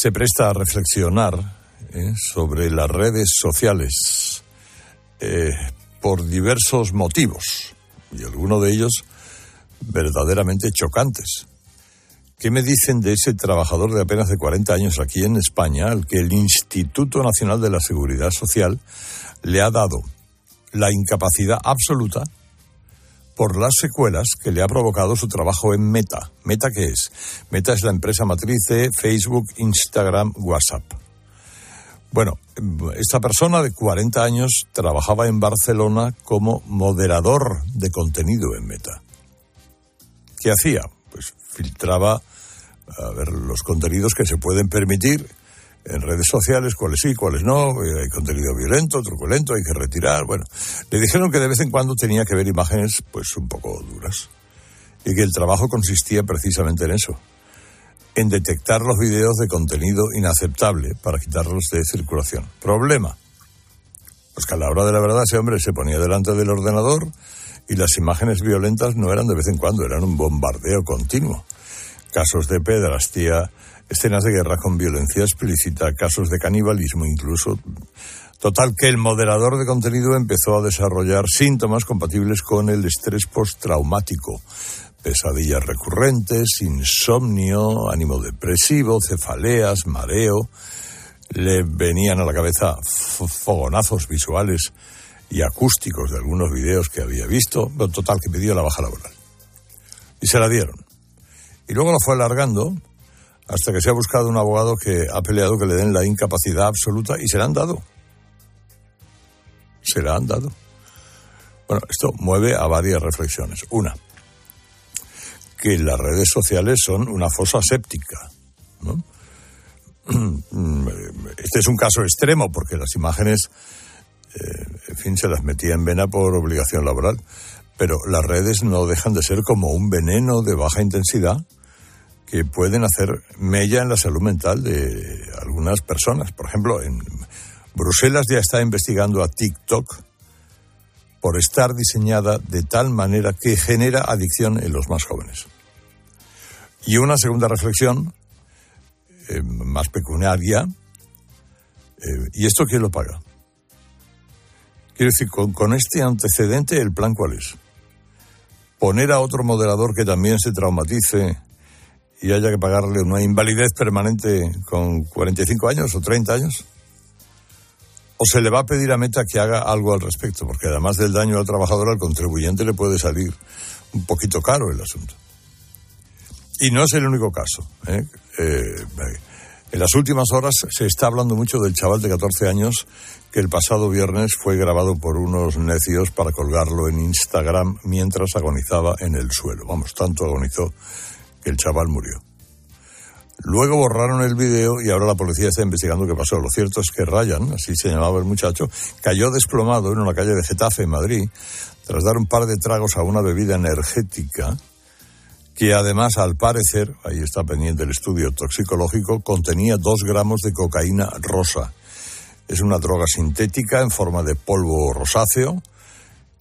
se presta a reflexionar ¿eh? sobre las redes sociales eh, por diversos motivos, y algunos de ellos verdaderamente chocantes. ¿Qué me dicen de ese trabajador de apenas de 40 años aquí en España al que el Instituto Nacional de la Seguridad Social le ha dado la incapacidad absoluta por las secuelas que le ha provocado su trabajo en Meta. ¿Meta qué es? Meta es la empresa matriz de Facebook, Instagram, WhatsApp. Bueno, esta persona de 40 años trabajaba en Barcelona como moderador de contenido en Meta. ¿Qué hacía? Pues filtraba a ver los contenidos que se pueden permitir en redes sociales, cuáles sí, cuáles no, eh, hay contenido violento, truculento, hay que retirar, bueno. Le dijeron que de vez en cuando tenía que ver imágenes pues un poco duras y que el trabajo consistía precisamente en eso, en detectar los vídeos de contenido inaceptable para quitarlos de circulación. Problema, pues que a la hora de la verdad ese hombre se ponía delante del ordenador y las imágenes violentas no eran de vez en cuando, eran un bombardeo continuo casos de pedrastía, escenas de guerra con violencia explícita, casos de canibalismo incluso. Total que el moderador de contenido empezó a desarrollar síntomas compatibles con el estrés postraumático. Pesadillas recurrentes, insomnio, ánimo depresivo, cefaleas, mareo. Le venían a la cabeza fogonazos visuales y acústicos de algunos videos que había visto. Total que pidió la baja laboral. Y se la dieron. Y luego lo fue alargando hasta que se ha buscado un abogado que ha peleado que le den la incapacidad absoluta y se la han dado. Se la han dado. Bueno, esto mueve a varias reflexiones. Una, que las redes sociales son una fosa séptica. *clears throat* Este es un caso extremo porque las imágenes, eh, en fin, se las metía en vena por obligación laboral. Pero las redes no dejan de ser como un veneno de baja intensidad que pueden hacer mella en la salud mental de algunas personas. Por ejemplo, en Bruselas ya está investigando a TikTok por estar diseñada de tal manera que genera adicción en los más jóvenes. Y una segunda reflexión, eh, más peculiaria, eh, ¿y esto quién lo paga? Quiero decir, con este antecedente, ¿el plan cuál es? Poner a otro moderador que también se traumatice y haya que pagarle una invalidez permanente con 45 años o 30 años? ¿O se le va a pedir a Meta que haga algo al respecto? Porque además del daño al trabajador, al contribuyente le puede salir un poquito caro el asunto. Y no es el único caso. ¿eh? Eh, en las últimas horas se está hablando mucho del chaval de 14 años que el pasado viernes fue grabado por unos necios para colgarlo en Instagram mientras agonizaba en el suelo. Vamos, tanto agonizó el chaval murió. Luego borraron el video y ahora la policía está investigando qué pasó. Lo cierto es que Ryan, así se llamaba el muchacho, cayó desplomado en una calle de Getafe, en Madrid, tras dar un par de tragos a una bebida energética que además, al parecer, ahí está pendiente el estudio toxicológico, contenía dos gramos de cocaína rosa. Es una droga sintética en forma de polvo rosáceo.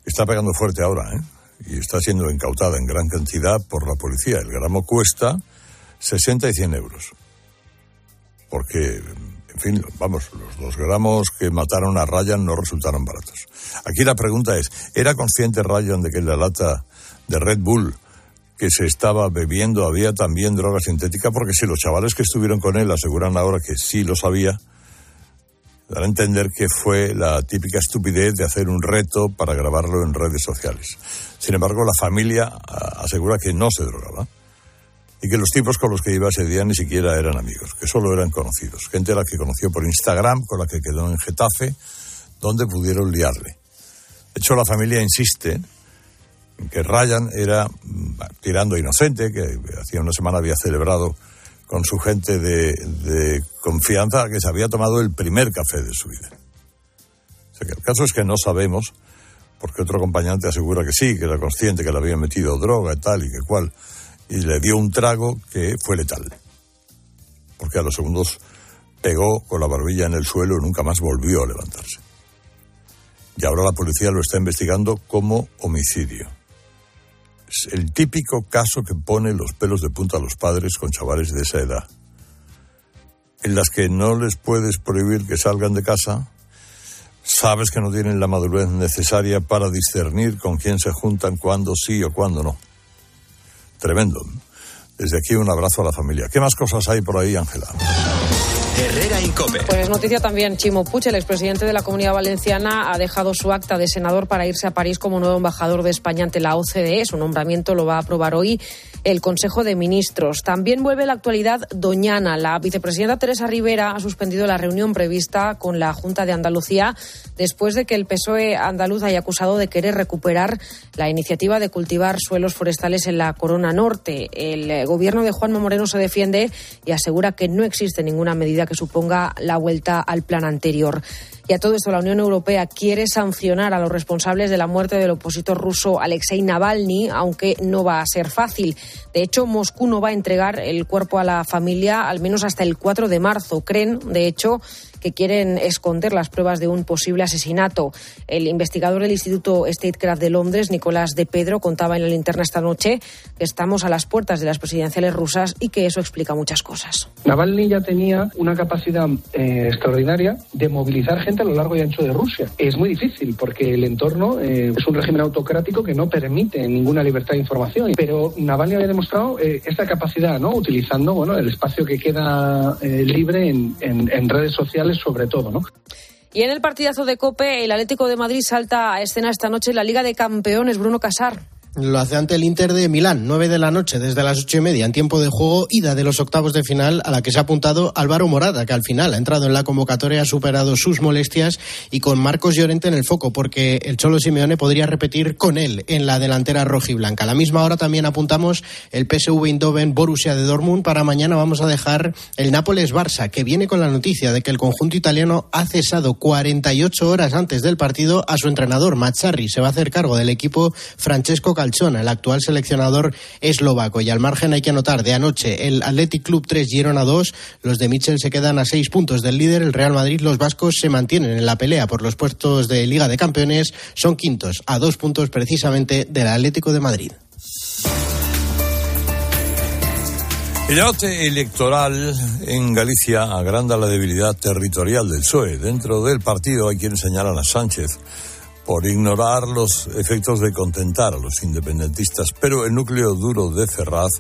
Está pegando fuerte ahora, ¿eh? Y está siendo incautada en gran cantidad por la policía. El gramo cuesta 60 y 100 euros. Porque, en fin, vamos, los dos gramos que mataron a Ryan no resultaron baratos. Aquí la pregunta es, ¿era consciente Ryan de que la lata de Red Bull que se estaba bebiendo había también droga sintética? Porque si los chavales que estuvieron con él aseguran ahora que sí lo sabía, dar a entender que fue la típica estupidez de hacer un reto para grabarlo en redes sociales. Sin embargo, la familia ah, asegura que no se drogaba y que los tipos con los que iba ese día ni siquiera eran amigos, que solo eran conocidos. Gente a la que conoció por Instagram, con la que quedó en Getafe, donde pudieron liarle. De hecho, la familia insiste en que Ryan era mm, tirando inocente, que hacía una semana había celebrado con su gente de, confianza que se había tomado el primer café de su vida. O sea que el caso es que no sabemos, porque otro acompañante asegura que sí, que era consciente que le había metido droga y tal y que cual, y le dio un trago que fue letal. Porque a los segundos pegó con la barbilla en el suelo y nunca más volvió a levantarse. Y ahora la policía lo está investigando como homicidio el típico caso que pone los pelos de punta a los padres con chavales de esa edad. en las que no les puedes prohibir que salgan de casa, sabes que no tienen la madurez necesaria para discernir con quién se juntan, cuándo sí o cuándo no. Tremendo. Desde aquí un abrazo a la familia. ¿Qué más cosas hay por ahí, Ángela? Herrera Incope. Pues es noticia también, Chimo Puig, el expresidente de la Comunidad Valenciana, ha dejado su acta de senador para irse a París como nuevo embajador de España ante la OCDE. Su nombramiento lo va a aprobar hoy el Consejo de Ministros. También vuelve la actualidad Doñana. La vicepresidenta Teresa Rivera ha suspendido la reunión prevista con la Junta de Andalucía después de que el PSOE andaluz haya acusado de querer recuperar la iniciativa de cultivar suelos forestales en la Corona Norte. El gobierno de Juanma Moreno se defiende y asegura que no existe ninguna medida que suponga la vuelta al plan anterior. Y a todo esto, la Unión Europea quiere sancionar a los responsables de la muerte del opositor ruso Alexei Navalny, aunque no va a ser fácil. De hecho, Moscú no va a entregar el cuerpo a la familia al menos hasta el 4 de marzo. Creen, de hecho, que quieren esconder las pruebas de un posible asesinato. El investigador del Instituto Statecraft de Londres, Nicolás de Pedro, contaba en la linterna esta noche que estamos a las puertas de las presidenciales rusas y que eso explica muchas cosas. Navalny ya tenía una capacidad eh, extraordinaria de movilizar gente a lo largo y ancho de Rusia. Es muy difícil porque el entorno eh, es un régimen autocrático que no permite ninguna libertad de información. Pero Navalny había demostrado eh, esta capacidad, ¿no? Utilizando el espacio que queda libre en, en, en redes sociales sobre todo, ¿no? Y en el partidazo de Cope, el Atlético de Madrid salta a escena esta noche en la Liga de Campeones, Bruno Casar. Lo hace ante el Inter de Milán, 9 de la noche, desde las ocho y media, en tiempo de juego, ida de los octavos de final, a la que se ha apuntado Álvaro Morada, que al final ha entrado en la convocatoria, ha superado sus molestias y con Marcos Llorente en el foco, porque el Cholo Simeone podría repetir con él en la delantera rojiblanca. A la misma hora también apuntamos el PSV Eindhoven Borussia de Dortmund. Para mañana vamos a dejar el Nápoles-Barça, que viene con la noticia de que el conjunto italiano ha cesado 48 horas antes del partido a su entrenador, Mazzarri. Se va a hacer cargo del equipo Francesco El actual seleccionador eslovaco. Y al margen hay que anotar de anoche el Athletic Club 3 Girona 2. Los de Mitchell se quedan a seis puntos del líder. El Real Madrid, los vascos se mantienen en la pelea por los puestos de Liga de Campeones. Son quintos a dos puntos precisamente del Atlético de Madrid. El debate electoral en Galicia agranda la debilidad territorial del PSOE. Dentro del partido hay quienes señalan a Sánchez por ignorar los efectos de contentar a los independentistas, pero el núcleo duro de Ferraz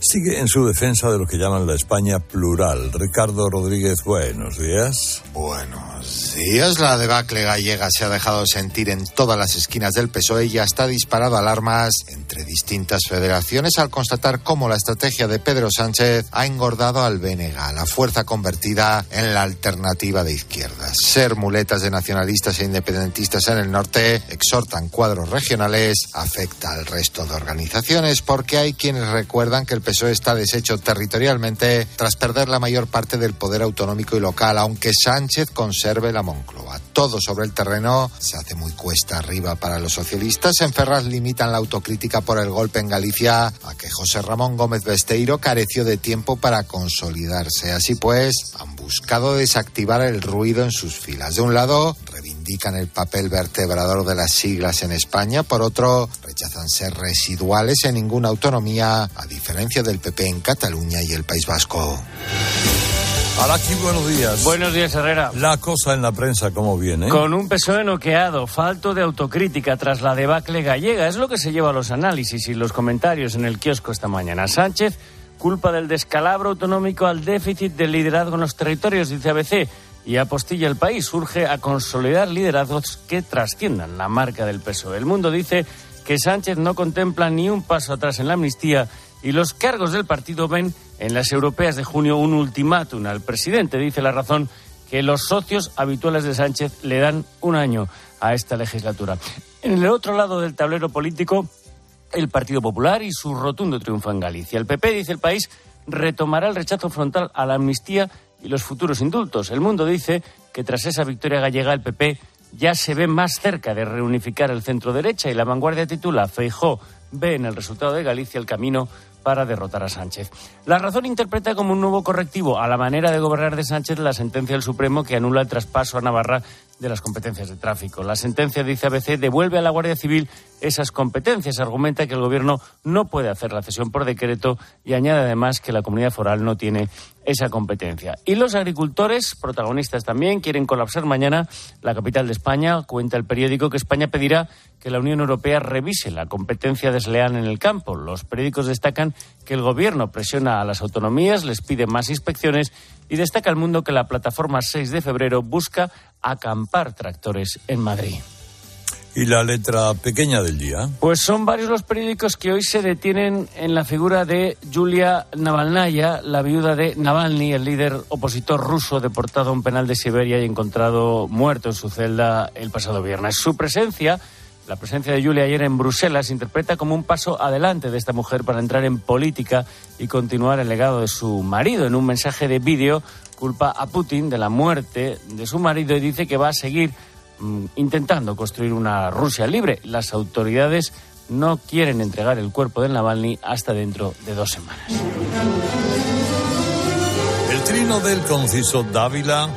sigue en su defensa de lo que llaman la España plural. Ricardo Rodríguez, buenos días. Buenos días. La debacle gallega se ha dejado sentir en todas las esquinas del PSOE y ya está disparado alarmas entre distintas federaciones al constatar cómo la estrategia de Pedro Sánchez ha engordado al BNG, la fuerza convertida en la alternativa de izquierdas. Ser muletas de nacionalistas e independentistas en el norte exhortan cuadros regionales, afecta al resto de organizaciones porque hay quienes recuerdan que el PSOE está deshecho territorialmente tras perder la mayor parte del poder autonómico y local, aunque Sánchez conserve la Moncloa. Todo sobre el terreno se hace muy cuesta arriba para los socialistas. En Ferraz limitan la autocrítica por el golpe en Galicia a que José Ramón Gómez Besteiro careció de tiempo para consolidarse. Así pues, han buscado desactivar el ruido en sus filas. De un lado, reivindican el papel vertebrador de las siglas en España, por otro, rechazan ser residuales en ninguna autonomía, a diferencia del PP en Cataluña y el País Vasco. Araki, buenos días. Buenos días, Herrera. La cosa en la prensa, ¿cómo viene? Con un PSOE noqueado, falto de autocrítica tras la debacle gallega. Es lo que se lleva a los análisis y los comentarios en el kiosco esta mañana. Sánchez culpa del descalabro autonómico al déficit de liderazgo en los territorios, dice ABC. Y apostilla el país urge a consolidar liderazgos que trasciendan la marca del PSOE. El mundo dice que Sánchez no contempla ni un paso atrás en la amnistía y los cargos del partido ven en las europeas de junio un ultimátum al presidente. Dice la razón que los socios habituales de Sánchez le dan un año a esta legislatura. En el otro lado del tablero político, el Partido Popular y su rotundo triunfo en Galicia. El PP, dice el país, retomará el rechazo frontal a la amnistía y los futuros indultos. El mundo dice que tras esa victoria gallega el PP ya se ve más cerca de reunificar el centro derecha y la vanguardia titula Feijó ve en el resultado de Galicia el camino para derrotar a Sánchez. La razón interpreta como un nuevo correctivo a la manera de gobernar de Sánchez la sentencia del Supremo que anula el traspaso a Navarra de las competencias de tráfico. La sentencia, dice ABC, devuelve a la Guardia Civil esas competencias. Argumenta que el Gobierno no puede hacer la cesión por decreto y añade además que la comunidad foral no tiene esa competencia. Y los agricultores, protagonistas también, quieren colapsar mañana la capital de España. Cuenta el periódico que España pedirá que la Unión Europea revise la competencia desleal en el campo. Los periódicos destacan que el Gobierno presiona a las autonomías, les pide más inspecciones y destaca el mundo que la plataforma 6 de febrero busca acampar tractores en Madrid. ¿Y la letra pequeña del día? Pues son varios los periódicos que hoy se detienen en la figura de Yulia Navalnaya, la viuda de Navalny, el líder opositor ruso deportado a un penal de Siberia y encontrado muerto en su celda el pasado viernes. Su presencia, la presencia de Yulia ayer en Bruselas, se interpreta como un paso adelante de esta mujer para entrar en política y continuar el legado de su marido. En un mensaje de vídeo culpa a Putin de la muerte de su marido y dice que va a seguir Mm, intentando construir una Rusia libre. Las autoridades no quieren entregar el cuerpo de Navalny hasta dentro de dos semanas. El trino del conciso Dávila,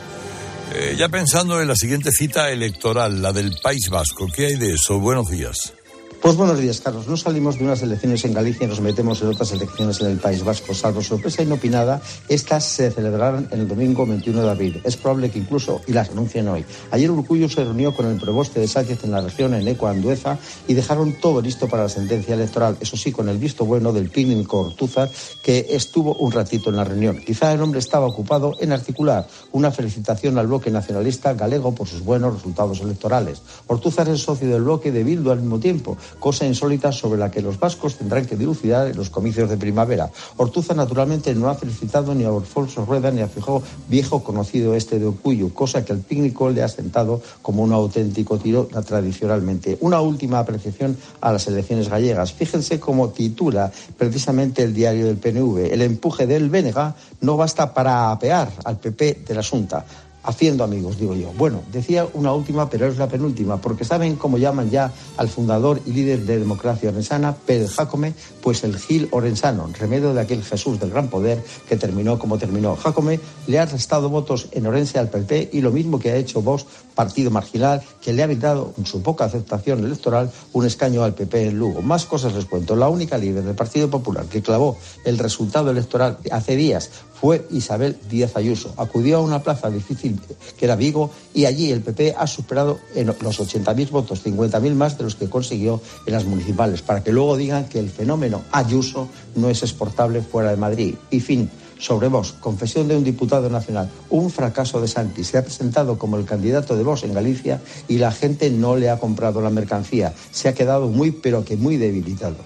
eh, ya pensando en la siguiente cita electoral, la del País Vasco. ¿Qué hay de eso? Buenos días. Pues buenos días, Carlos. No salimos de unas elecciones en Galicia y nos metemos en otras elecciones en el País Vasco. Salvo sorpresa inopinada, estas se celebrarán el domingo 21 de abril. Es probable que incluso, y las anuncien hoy. Ayer Urcullo se reunió con el preboste de Sánchez en la región, en Eco Andueza, y dejaron todo listo para la sentencia electoral. Eso sí, con el visto bueno del pícnico Ortúzar, que estuvo un ratito en la reunión. Quizá el hombre estaba ocupado en articular una felicitación al bloque nacionalista galego por sus buenos resultados electorales. Ortúzar es socio del bloque de Bildu al mismo tiempo cosa insólita sobre la que los vascos tendrán que dilucidar en los comicios de primavera. Ortuza, naturalmente, no ha felicitado ni a Orfolso Rueda ni a Fijó, viejo conocido este de Ocuyo, cosa que al pícnico le ha sentado como un auténtico tiro tradicionalmente. Una última apreciación a las elecciones gallegas. Fíjense cómo titula precisamente el diario del PNV. El empuje del Bénega no basta para apear al PP de la Junta haciendo amigos, digo yo. Bueno, decía una última, pero es la penúltima, porque saben cómo llaman ya al fundador y líder de Democracia Orensana, Pérez Jacome, pues el Gil Orensano, remedio de aquel Jesús del gran poder que terminó como terminó. Jacome le ha restado votos en Orense al PP y lo mismo que ha hecho Vox, partido marginal, que le ha dado, en su poca aceptación electoral, un escaño al PP en Lugo. Más cosas les cuento. La única líder del Partido Popular que clavó el resultado electoral hace días fue Isabel Díaz Ayuso. Acudió a una plaza difícil que era Vigo y allí el PP ha superado en los 80.000 votos, 50.000 más de los que consiguió en las municipales, para que luego digan que el fenómeno Ayuso no es exportable fuera de Madrid. Y fin, sobre Vox, confesión de un diputado nacional, un fracaso de Santi. Se ha presentado como el candidato de Vox en Galicia y la gente no le ha comprado la mercancía. Se ha quedado muy, pero que muy debilitado.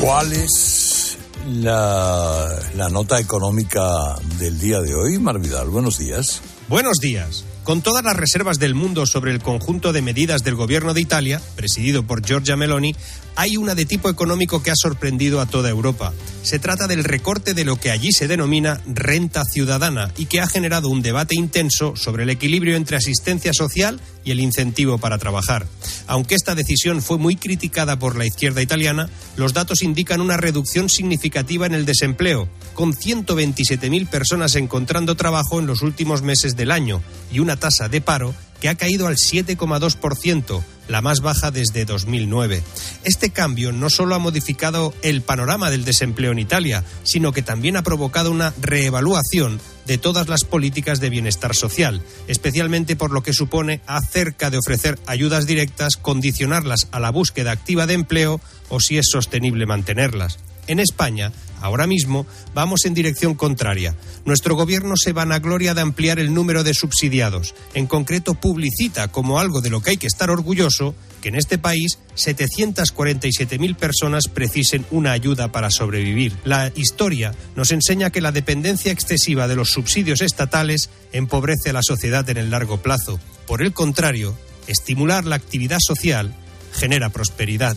¿Cuál es la, la, nota económica del día de hoy, Marvidal? Buenos días. Buenos días. Con todas las reservas del mundo sobre el conjunto de medidas del gobierno de Italia, presidido por Giorgia Meloni, hay una de tipo económico que ha sorprendido a toda Europa. Se trata del recorte de lo que allí se denomina renta ciudadana y que ha generado un debate intenso sobre el equilibrio entre asistencia social y el incentivo para trabajar. Aunque esta decisión fue muy criticada por la izquierda italiana, los datos indican una reducción significativa en el desempleo, con 127.000 personas encontrando trabajo en los últimos meses del año y una tasa de paro que ha caído al 7,2%, la más baja desde 2009. Este cambio no solo ha modificado el panorama del desempleo en Italia, sino que también ha provocado una reevaluación de todas las políticas de bienestar social, especialmente por lo que supone acerca de ofrecer ayudas directas, condicionarlas a la búsqueda activa de empleo o si es sostenible mantenerlas. En España, ahora mismo, vamos en dirección contraria. Nuestro gobierno se vanagloria de ampliar el número de subsidiados. En concreto, publicita como algo de lo que hay que estar orgulloso que en este país 747.000 personas precisen una ayuda para sobrevivir. La historia nos enseña que la dependencia excesiva de los subsidios estatales empobrece a la sociedad en el largo plazo. Por el contrario, estimular la actividad social genera prosperidad.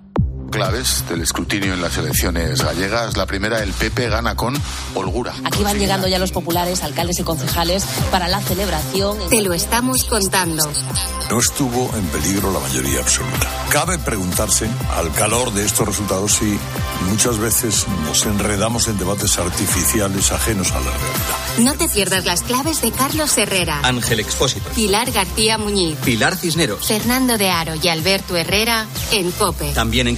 Claves del escrutinio en las elecciones gallegas. La primera, el PP gana con holgura. Aquí van llegando ya los populares, alcaldes y concejales para la celebración. Te lo estamos contando. No estuvo en peligro la mayoría absoluta. Cabe preguntarse, al calor de estos resultados, si muchas veces nos enredamos en debates artificiales ajenos a la realidad. No te pierdas las claves de Carlos Herrera, Ángel Expósito. Pilar García Muñiz, Pilar Cisneros. Fernando de Aro y Alberto Herrera en COPE. También en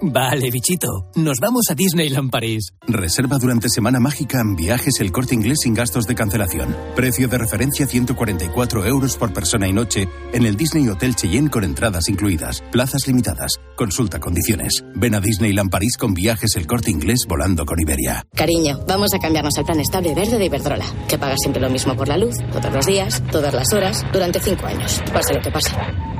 Vale, bichito. Nos vamos a Disneyland París. Reserva durante Semana Mágica en viajes el corte inglés sin gastos de cancelación. Precio de referencia 144 euros por persona y noche en el Disney Hotel Cheyenne con entradas incluidas. Plazas limitadas. Consulta condiciones. Ven a Disneyland París con viajes el corte inglés volando con Iberia. Cariño, vamos a cambiarnos al plan estable verde de Iberdrola, que paga siempre lo mismo por la luz, todos los días, todas las horas, durante cinco años. Pase lo que pase.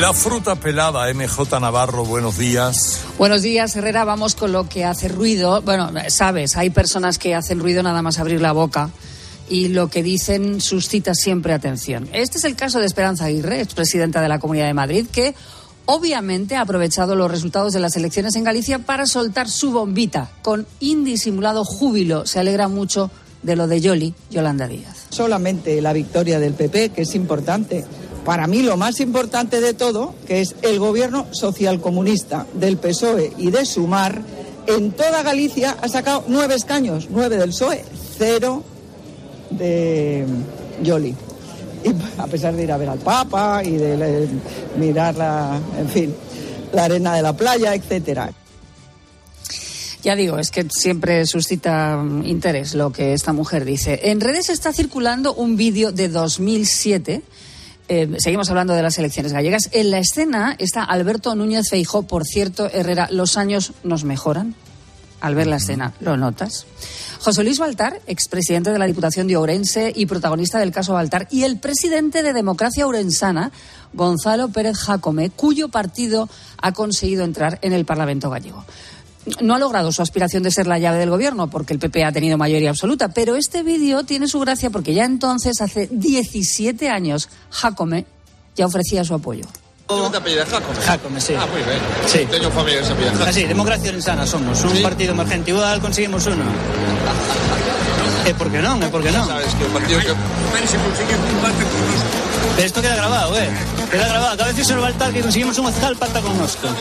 La fruta pelada, MJ Navarro, buenos días. Buenos días, Herrera. Vamos con lo que hace ruido. Bueno, sabes, hay personas que hacen ruido nada más abrir la boca y lo que dicen suscita siempre atención. Este es el caso de Esperanza Aguirre, expresidenta de la Comunidad de Madrid, que obviamente ha aprovechado los resultados de las elecciones en Galicia para soltar su bombita con indisimulado júbilo. Se alegra mucho de lo de Yoli, Yolanda Díaz. Solamente la victoria del PP, que es importante. Para mí lo más importante de todo, que es el gobierno socialcomunista del PSOE y de Sumar, en toda Galicia ha sacado nueve escaños, nueve del PSOE, cero de Yoli. Y *laughs* a pesar de ir a ver al Papa y de le- mirar la, en fin, la arena de la playa, etcétera. Ya digo, es que siempre suscita mm, interés lo que esta mujer dice. En redes está circulando un vídeo de 2007. Eh, seguimos hablando de las elecciones gallegas. En la escena está Alberto Núñez Feijó. Por cierto, Herrera, los años nos mejoran. Al ver la escena, ¿lo notas? José Luis Baltar, expresidente de la Diputación de Ourense y protagonista del caso Baltar, y el presidente de Democracia Ourensana, Gonzalo Pérez Jacome, cuyo partido ha conseguido entrar en el Parlamento gallego no ha logrado su aspiración de ser la llave del gobierno porque el PP ha tenido mayoría absoluta, pero este vídeo tiene su gracia porque ya entonces, hace 17 años, Jacome ya ofrecía su apoyo. ¿Cómo te apellidas Jacome? Jacome, sí. Ah, muy bien. Sí. Tengo familia que se apellida Jacome. Así, Democracia Orensana somos, un Sí. partido emergente. Igual conseguimos uno. *laughs* ¿Eh, por qué no? ¿Eh, por qué no? Sabes que el partido que... se consigue un pacto con nosotros. Pero esto queda grabado, ¿eh? Queda grabado. Cada vez que se va altar que conseguimos un concejal pacta con nosotros.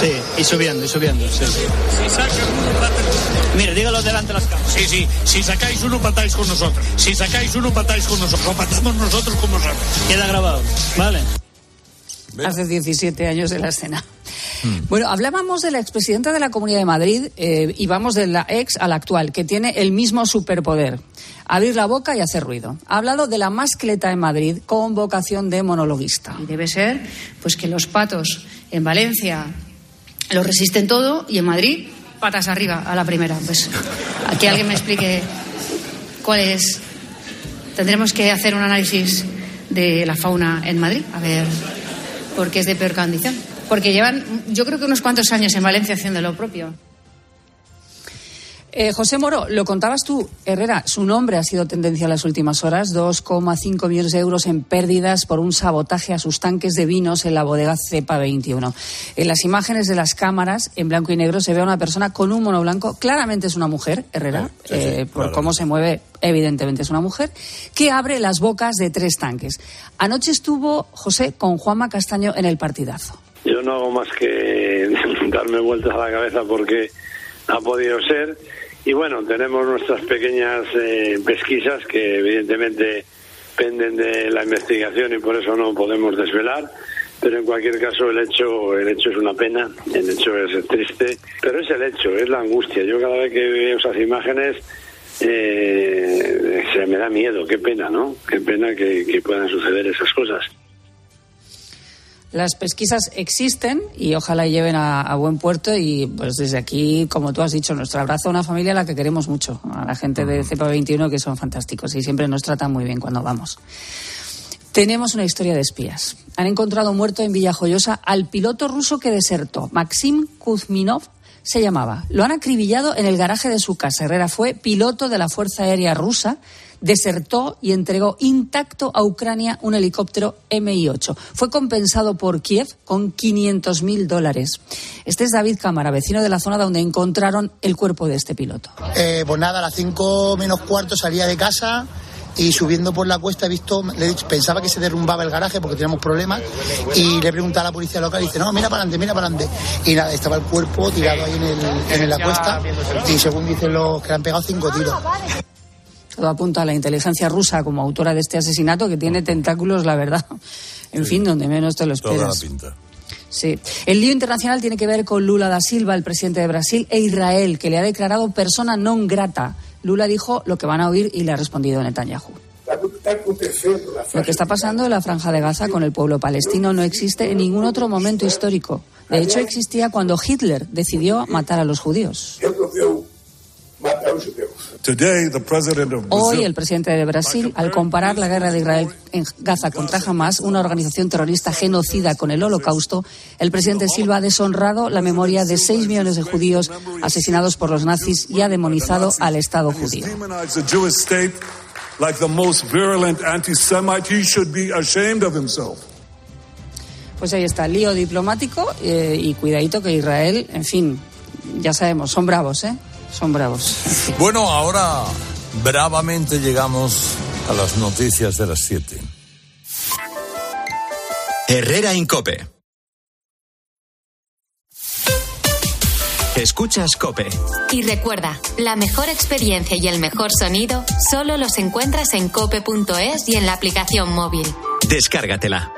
¿Sí? Sí, y subiendo, y subiendo, sí. Si sacas uno, patáis Mire, dígalo delante de las cámaras. Sí, sí. Si sacáis uno, patáis con nosotros. Si sacáis uno, patáis con nosotros. O patamos nosotros con vosotros. Queda grabado, ¿vale? Hace 17 años de la escena. Bueno, hablábamos de la expresidenta de la Comunidad de Madrid eh, y vamos de la ex a la actual, que tiene el mismo superpoder, abrir la boca y hacer ruido. Ha hablado de la mascleta en Madrid con vocación de monologuista. Y debe ser pues que los patos en Valencia lo resisten todo y en Madrid patas arriba a la primera. Pues aquí alguien me explique cuál es. Tendremos que hacer un análisis de la fauna en Madrid, a ver por qué es de peor condición. Porque llevan, yo creo que unos cuantos años en Valencia haciendo lo propio. Eh, José Moro, lo contabas tú, Herrera, su nombre ha sido tendencia en las últimas horas, 2,5 millones de euros en pérdidas por un sabotaje a sus tanques de vinos en la bodega Cepa 21. En las imágenes de las cámaras, en blanco y negro, se ve a una persona con un mono blanco, claramente es una mujer, Herrera, Sí, sí, eh, por claro. cómo se mueve, evidentemente es una mujer, que abre las bocas de tres tanques. Anoche estuvo José con Juanma Castaño en el partidazo. Yo no hago más que *laughs* darme vueltas a la cabeza porque ha podido ser. Y bueno, tenemos nuestras pequeñas eh, pesquisas que evidentemente penden de la investigación y por eso no podemos desvelar. Pero en cualquier caso el hecho, el hecho es una pena, el hecho es triste, pero es el hecho, es la angustia. Yo cada vez que veo esas imágenes eh, se me da miedo, qué pena, ¿no? Qué pena que puedan suceder esas cosas. Las pesquisas existen y ojalá lleven a, a buen puerto y pues desde aquí, como tú has dicho, nuestro abrazo a una familia a la que queremos mucho, a la gente de CEPA 21 que son fantásticos y siempre nos tratan muy bien cuando vamos. Tenemos una historia de espías. Han encontrado muerto en Villajoyosa al piloto ruso que desertó, Maxim Kuzminov se llamaba. Lo han acribillado en el garaje de su casa. Herrera fue piloto de la Fuerza Aérea Rusa, desertó y entregó intacto a Ucrania un helicóptero Mi-8. Fue compensado por Kiev con 500.000 dólares. Este es David Cámara, vecino de la zona donde encontraron el cuerpo de este piloto. Eh, pues nada, a las 5 menos cuarto salía de casa y subiendo por la cuesta he visto, le pensaba que se derrumbaba el garaje porque teníamos problemas y le he preguntado a la policía local y dice, no, mira para adelante, mira para adelante. Y nada, estaba el cuerpo tirado ahí en, el, en la cuesta y según dicen los que le han pegado cinco tiros. Todo apunta a la inteligencia rusa como autora de este asesinato que tiene tentáculos, la verdad. *laughs* En fin, donde menos te lo Toda la esperas. pinta. Sí. El lío internacional tiene que ver con Lula da Silva, el presidente de Brasil, e Israel, que le ha declarado persona non grata. Lula dijo lo que van a oír y le ha respondido Netanyahu. Lo que está pasando en la franja de Gaza con el pueblo palestino no existe en ningún otro momento histórico. De hecho, existía cuando Hitler decidió matar a los judíos. Today, the president of Hoy el presidente de Brasil, al comparar la guerra de Israel en Gaza contra Hamas, una organización terrorista genocida con el holocausto, el presidente Silva ha deshonrado la memoria de seis millones de judíos asesinados por los nazis y ha demonizado al Estado judío. demonized the Jewish state like the most virulent anti-Semite. He should be ashamed of himself. Pues ahí está, lío diplomático eh, y cuidadito que Israel, en fin, ya sabemos, son bravos, ¿eh? Son bravos. Bueno, ahora bravamente llegamos a las noticias de las 7. Herrera Incope. Escuchas Cope. Y recuerda, la mejor experiencia y el mejor sonido solo los encuentras en cope.es y en la aplicación móvil. Descárgatela.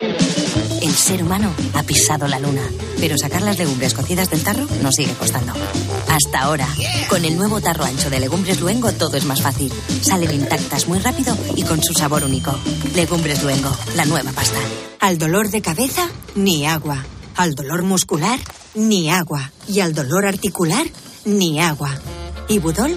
El ser humano ha pisado la luna, pero sacar las legumbres cocidas del tarro nos sigue costando. Hasta ahora, con el nuevo tarro ancho de Legumbres Luengo todo es más fácil. Salen intactas muy rápido y con su sabor único. Legumbres Luengo, la nueva pasta. Al dolor de cabeza, ni agua. Al dolor muscular, ni agua. Y al dolor articular, ni agua. Ibudol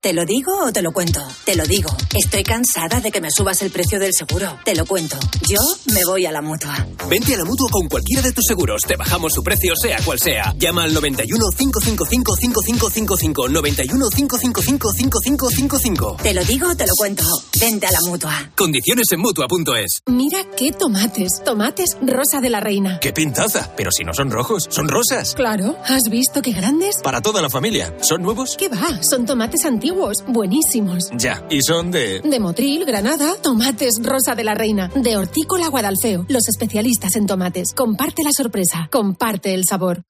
¿Te lo digo o te lo cuento? Te lo digo. Estoy cansada de que me subas el precio del seguro. Te lo cuento. Yo me voy a la mutua. Vente a la mutua con cualquiera de tus seguros. Te bajamos su precio, sea cual sea. Llama al 91 555 5555. 91 555 5555. Te lo digo o te lo cuento. Vente a la mutua. Condiciones en mutua.es. Mira qué tomates. Tomates rosa de la reina. ¡Qué pintaza! Pero si no son rojos, son rosas. Claro. ¿Has visto qué grandes? Para toda la familia. ¿Son nuevos? ¿Qué va? Son tomates antiguos. Buenísimos. Ya. ¿Y son de...? De Motril, Granada, tomates rosa de la reina. De Hortícola Guadalfeo. Los especialistas en tomates. Comparte la sorpresa. Comparte el sabor.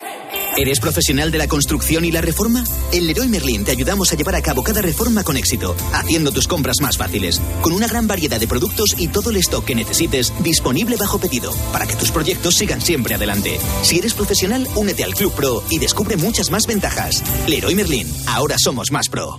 ¿Eres profesional de la construcción y la reforma? En Leroy Merlin te ayudamos a llevar a cabo cada reforma con éxito, haciendo tus compras más fáciles, con una gran variedad de productos y todo el stock que necesites disponible bajo pedido, para que tus proyectos sigan siempre adelante. Si eres profesional, únete al Club Pro y descubre muchas más ventajas. Leroy Merlin, ahora somos más pro.